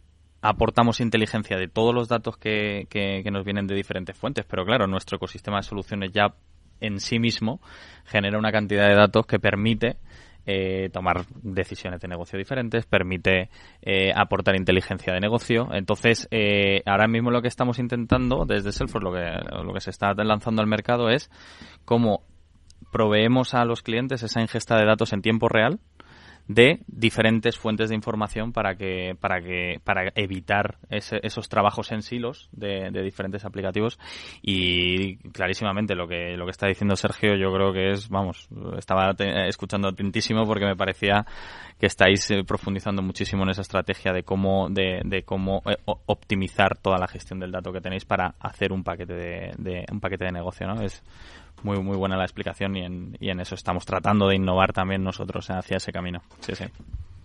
aportamos inteligencia de todos los datos que, que- nos vienen de diferentes fuentes. Pero claro, nuestro ecosistema de soluciones ya en sí mismo genera una cantidad de datos que permite eh, tomar decisiones de negocio diferentes, permite eh, aportar inteligencia de negocio. Entonces, eh, ahora mismo lo que estamos intentando desde Salesforce, lo que, lo que se está lanzando al mercado es cómo proveemos a los clientes esa ingesta de datos en tiempo real de diferentes fuentes de información para que para que para evitar ese- esos trabajos en silos de, de diferentes aplicativos. Y clarísimamente lo que lo que está diciendo Sergio yo creo que es vamos estaba escuchando atentísimo porque me parecía que estáis eh, profundizando muchísimo en esa estrategia de cómo de, de cómo eh, optimizar toda la gestión del dato que tenéis para hacer un paquete de, de- un paquete de negocio no es muy muy buena la explicación y en, y en eso estamos tratando de innovar también nosotros hacia ese camino. Sí, sí.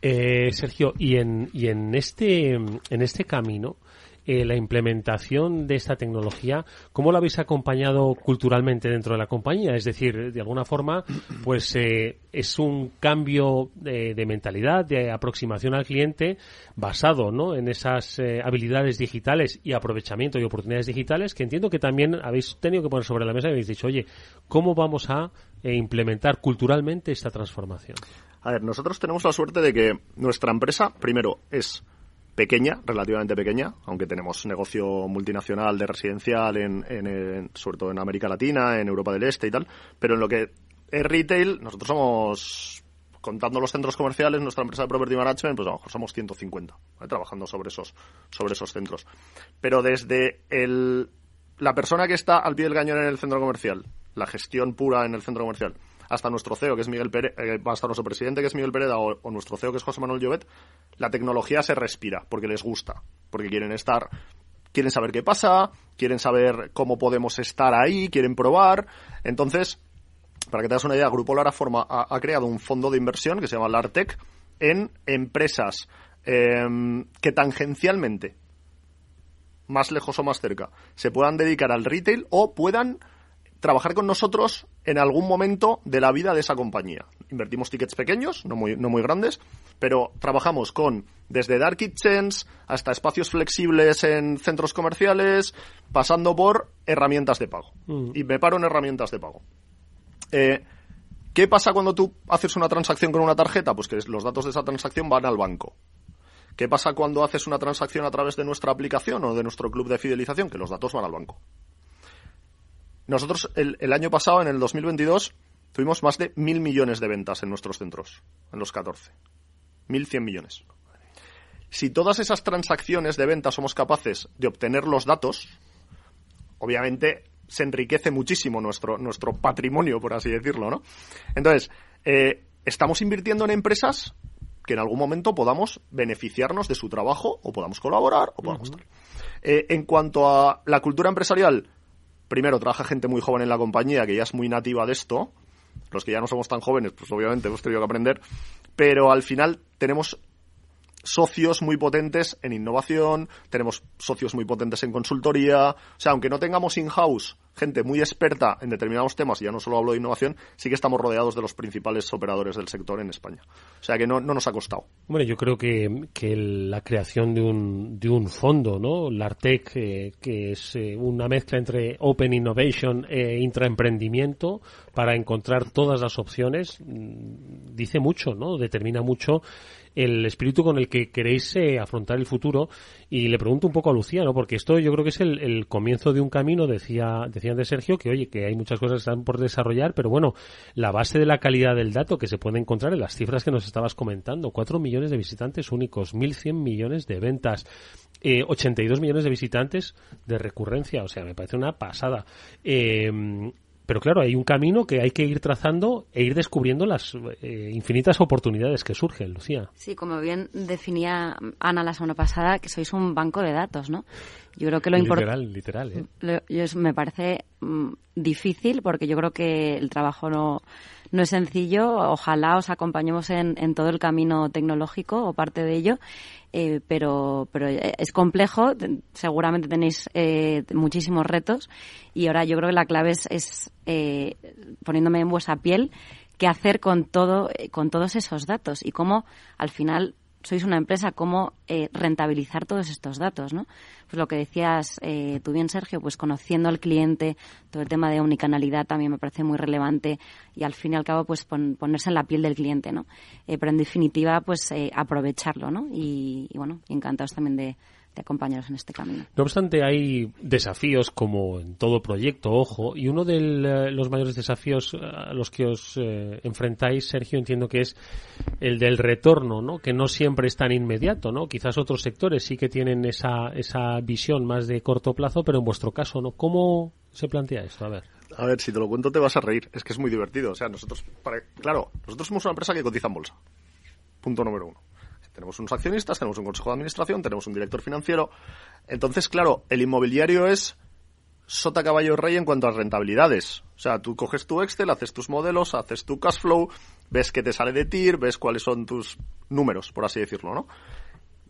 Eh, Sergio, y en, y en este en este camino, eh, la implementación de esta tecnología, ¿cómo la habéis acompañado culturalmente dentro de la compañía? Es decir, de alguna forma, pues eh, es un cambio de, mentalidad, de aproximación al cliente basado ¿no? en esas eh, habilidades digitales y aprovechamiento y oportunidades digitales que entiendo que también habéis tenido que poner sobre la mesa y habéis dicho, oye, ¿cómo vamos a implementar culturalmente esta transformación? A ver, nosotros tenemos la suerte de que nuestra empresa, primero, es pequeña, relativamente pequeña, aunque tenemos negocio multinacional de residencial, en, sobre todo en América Latina, en Europa del Este y tal, pero en lo que es retail, nosotros somos, contando los centros comerciales, nuestra empresa de Property Management, pues a lo mejor somos 150, ¿vale? trabajando sobre esos, sobre esos centros. Pero desde el, la persona que está al pie del cañón en el centro comercial, la gestión pura en el centro comercial, hasta nuestro CEO, que es Miguel Pérez, eh, hasta nuestro presidente, que es Miguel Pereda, o, nuestro CEO, que es José Manuel Llobet, la tecnología se respira, porque les gusta, porque quieren estar, quieren saber qué pasa, quieren saber cómo podemos estar ahí, quieren probar. Entonces, para que te hagas una idea, Grupo Lara forma, ha, ha creado un fondo de inversión que se llama LARTEC en empresas em, que tangencialmente, más lejos o más cerca, se puedan dedicar al retail o puedan trabajar con nosotros en algún momento de la vida de esa compañía. Invertimos tickets pequeños, no muy, no muy grandes, pero trabajamos con desde dark kitchens hasta espacios flexibles en centros comerciales, pasando por herramientas de pago. Mm. Y me paro en herramientas de pago. Eh, ¿Qué pasa cuando tú haces una transacción con una tarjeta? Pues que los datos de esa transacción van al banco. ¿Qué pasa cuando haces una transacción a través de nuestra aplicación o de nuestro club de fidelización? Que los datos van al banco. Nosotros el, el año pasado, en el 2022, tuvimos más de mil millones de ventas en nuestros centros, en los 14. Mil cien millones. Si todas esas transacciones de venta somos capaces de obtener los datos, obviamente se enriquece muchísimo nuestro, nuestro patrimonio, por así decirlo, ¿no? Entonces, eh, estamos invirtiendo en empresas que en algún momento podamos beneficiarnos de su trabajo o podamos colaborar o podamos tal. Eh, en cuanto a la cultura empresarial, primero trabaja gente muy joven en la compañía que ya es muy nativa de esto. Los que ya no somos tan jóvenes, pues obviamente hemos tenido que aprender. Pero al final tenemos socios muy potentes en innovación, tenemos socios muy potentes en consultoría. O sea, aunque no tengamos in-house gente muy experta en determinados temas, y ya no solo hablo de innovación, sí que estamos rodeados de los principales operadores del sector en España. O sea que no, no nos ha costado. Bueno, yo creo que, que la creación de un, de un fondo, ¿no? LARTEC, eh, que es eh, una mezcla entre Open Innovation e intraemprendimiento para encontrar todas las opciones, mm, dice mucho, ¿no? Determina mucho el espíritu con el que queréis eh, afrontar el futuro. Y le pregunto un poco a Lucía, ¿no? Porque esto yo creo que es el, el comienzo de un camino, decía, decía de Sergio, que oye, que hay muchas cosas que están por desarrollar, pero bueno, la base de la calidad del dato que se puede encontrar en las cifras que nos estabas comentando, 4 millones de visitantes únicos, 1.100 millones de ventas, eh, 82 millones de visitantes de recurrencia, o sea, me parece una pasada. Eh, pero claro, hay un camino que hay que ir trazando e ir descubriendo las eh, infinitas oportunidades que surgen, Lucía. Sí, como bien definía Ana la semana pasada, que sois un banco de datos, ¿no? Yo creo que lo importante... Literal, literal, ¿eh? Lo- yo me parece mm, difícil porque yo creo que el trabajo no, no es sencillo. Ojalá os acompañemos en, en todo el camino tecnológico o parte de ello. eh, pero, pero es complejo, te- seguramente tenéis eh, muchísimos retos y ahora yo creo que la clave es, eh, poniéndome en vuestra piel qué hacer con todo eh, con todos esos datos y cómo al final sois una empresa, cómo eh, rentabilizar todos estos datos, ¿no? Pues lo que decías eh, tú bien, Sergio, pues conociendo al cliente, todo el tema de omnicanalidad también me parece muy relevante y al fin y al cabo pues pon- ponerse en la piel del cliente, ¿no? Eh, pero en definitiva pues eh, aprovecharlo, ¿no? Y, y bueno, encantados también de, de acompañaros en este camino. No obstante, hay desafíos como en todo proyecto, ojo, y uno de los mayores desafíos eh, a los que os eh, enfrentáis, Sergio, entiendo que es el del retorno, ¿no? Que no siempre es tan inmediato, ¿no? Quizás otros sectores sí que tienen esa, esa visión más de corto plazo, pero en vuestro caso, ¿no? ¿Cómo se plantea esto? A ver. A ver, si te lo cuento te vas a reír. Es que es muy divertido. O sea, nosotros, para- claro, nosotros somos una empresa que cotiza en bolsa. Punto número uno. Tenemos unos accionistas, tenemos un consejo de administración, tenemos un director financiero. Entonces, claro, el inmobiliario es sota caballo rey en cuanto a rentabilidades. O sea, tú coges tu Excel, haces tus modelos, haces tu cash flow, ves qué te sale de TIR, ves cuáles son tus números, por así decirlo, ¿no?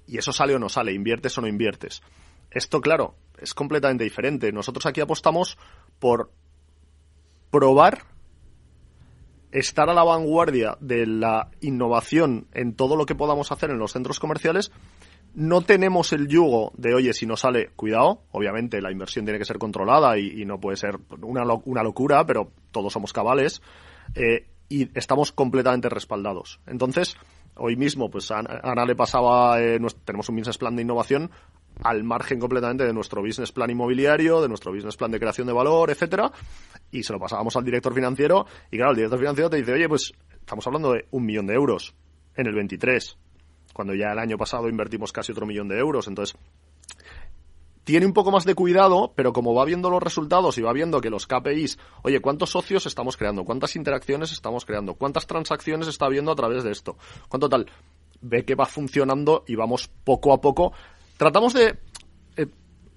Y eso sale o no sale, inviertes o no inviertes. Esto, claro, es completamente diferente. Nosotros aquí apostamos por probar estar a la vanguardia de la innovación en todo lo que podamos hacer en los centros comerciales. No tenemos el yugo de, oye, si no sale, cuidado, obviamente la inversión tiene que ser controlada y, no puede ser una, una locura, pero todos somos cabales eh, y estamos completamente respaldados. Entonces, hoy mismo, pues a Ana, le pasaba, eh, tenemos un business plan de innovación al margen completamente de nuestro business plan inmobiliario, de nuestro business plan de creación de valor, etcétera, y se lo pasábamos al director financiero, y claro, el director financiero te dice, oye, pues estamos hablando de un millón de euros en el 23, cuando ya el año pasado invertimos casi otro millón de euros, entonces tiene un poco más de cuidado, pero como va viendo los resultados y va viendo que los KPIs, oye, ¿cuántos socios estamos creando? ¿Cuántas interacciones estamos creando? ¿Cuántas transacciones está viendo a través de esto? ¿Cuánto tal? Ve que va funcionando y vamos poco a poco. Tratamos de... eh,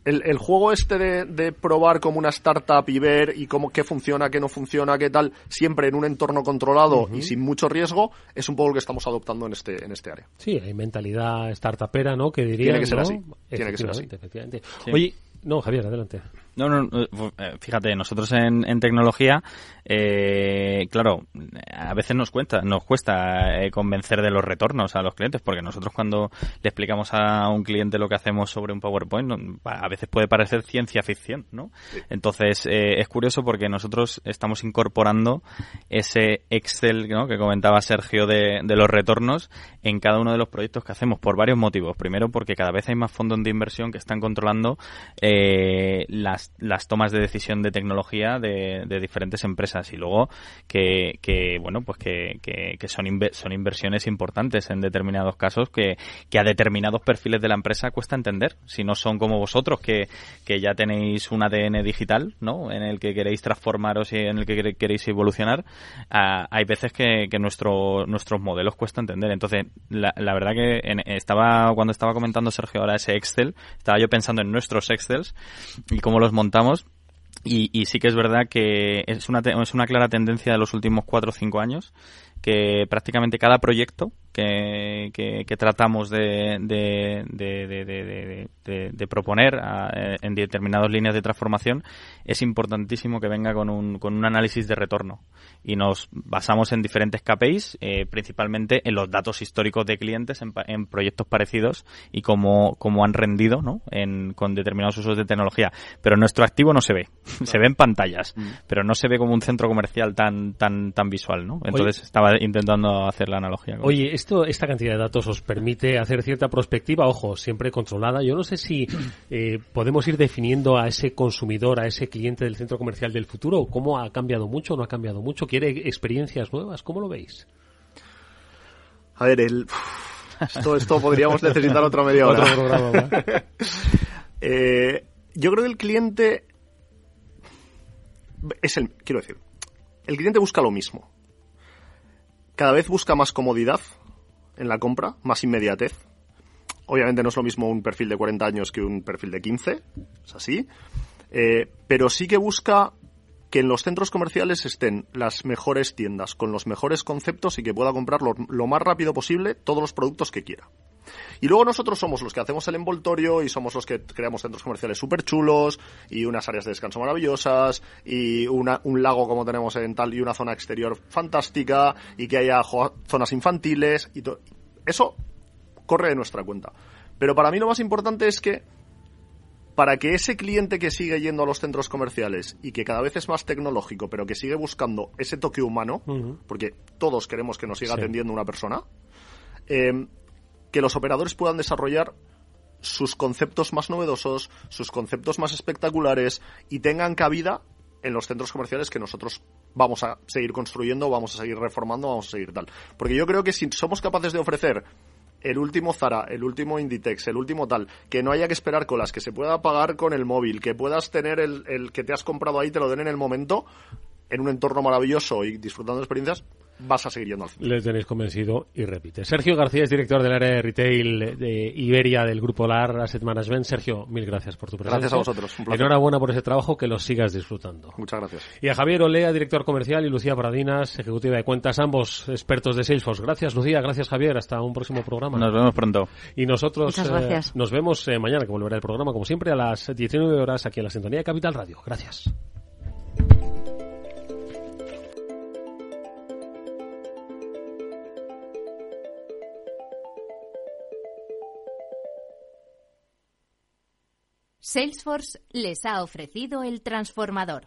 el, el juego este de, de probar como una startup y ver y cómo qué funciona, qué no funciona, qué tal, siempre en un entorno controlado y sin mucho riesgo, es un poco lo que estamos adoptando en este, en este área. Sí, hay mentalidad startupera, ¿no? Que diría. Tiene que ser así, tiene que ser así. Efectivamente. Sí. Oye, no, Javier, adelante. No, no, eh, fíjate, nosotros en, en tecnología, eh, claro, a veces nos cuesta, nos cuesta eh, convencer de los retornos a los clientes, porque nosotros cuando le explicamos a un cliente lo que hacemos sobre un PowerPoint, a veces puede parecer ciencia ficción, ¿no? Entonces, eh, es curioso porque nosotros estamos incorporando ese Excel ¿no? que comentaba Sergio de, de los retornos en cada uno de los proyectos que hacemos por varios motivos. Primero, porque cada vez hay más fondos de inversión que están controlando eh, las las, tomas de decisión de tecnología de, diferentes empresas y luego que, bueno, pues que, son, inve- son inversiones importantes en determinados casos que, a determinados perfiles de la empresa cuesta entender. Si no son como vosotros, que, que ya tenéis un ADN digital, ¿no? En el que queréis transformaros y en el que queréis evolucionar, hay veces que, que nuestro, nuestros modelos cuesta entender. Entonces, la, la verdad que en- estaba, cuando estaba comentando Sergio ahora ese Excel, estaba yo pensando en nuestros Excels y cómo los montamos. Y, y sí que es verdad que es una, es una clara tendencia de los últimos cuatro o cinco años que prácticamente cada proyecto que, que, que tratamos de, de, de, proponer a- eh, en determinadas líneas de transformación es importantísimo que venga con un, con un análisis de retorno y nos basamos en diferentes KPIs, eh, principalmente en los datos históricos de clientes en, en proyectos parecidos y cómo, cómo han rendido ¿no? en, con determinados usos de tecnología. Pero nuestro activo no se ve, <laughs> se ve en pantallas, pero no se ve como un centro comercial tan tan tan visual. ¿no? Entonces estaba intentando hacer la analogía. con Oye, esto, esta cantidad de datos os permite hacer cierta prospectiva, ojo, siempre controlada. Yo no sé si eh, podemos ir definiendo a ese consumidor, a ese cliente del centro comercial del futuro, cómo ha cambiado mucho, no ha cambiado mucho, quiere experiencias nuevas, ¿cómo lo veis? A ver, el... esto, esto podríamos necesitar otra media hora. Otro programa, ¿verdad? <laughs> Eh, yo creo que el cliente es el, quiero decir, el cliente busca lo mismo. Cada vez busca más comodidad en la compra, más inmediatez. Obviamente no es lo mismo un perfil de 40 años que un perfil de 15, es así. Eh, pero sí que busca que en los centros comerciales estén las mejores tiendas, con los mejores conceptos y que pueda comprar lo, lo más rápido posible todos los productos que quiera. Y luego nosotros somos los que hacemos el envoltorio y somos los que creamos centros comerciales súper chulos y unas áreas de descanso maravillosas y una- un lago como tenemos en tal y una zona exterior fantástica y que haya zonas infantiles y to- Eso corre de nuestra cuenta. Pero para mí lo más importante es que para que ese cliente que sigue yendo a los centros comerciales y que cada vez es más tecnológico, pero que sigue buscando ese toque humano, porque todos queremos que nos siga Sí. atendiendo una persona, eh, que los operadores puedan desarrollar sus conceptos más novedosos, sus conceptos más espectaculares y tengan cabida en los centros comerciales que nosotros vamos a seguir construyendo, vamos a seguir reformando, vamos a seguir tal. Porque yo creo que si somos capaces de ofrecer el último Zara, el último Inditex, el último tal, que no haya que esperar colas, que se pueda pagar con el móvil, que puedas tener el, el que te has comprado ahí, te lo den en el momento, en un entorno maravilloso y disfrutando de experiencias, vas a seguir yendo al centro. Le tenéis convencido y repite. Sergio García es director del área de retail de Iberia del Grupo LAR Asset Management. Sergio, mil gracias por tu presencia. Gracias a vosotros, un placer. Enhorabuena por ese trabajo, que lo sigas disfrutando. Muchas gracias. Y a Javier Olea, director comercial, y Lucía Paradinas, ejecutiva de cuentas, ambos expertos de Salesforce. Gracias, Lucía. Gracias, Javier. Hasta un próximo programa. Nos vemos pronto. Y nosotros Muchas eh, gracias. nos vemos eh, mañana, que volverá el programa, como siempre, a las 19 horas aquí en la Sintonía de Capital Radio. Gracias. Salesforce les ha ofrecido el transformador.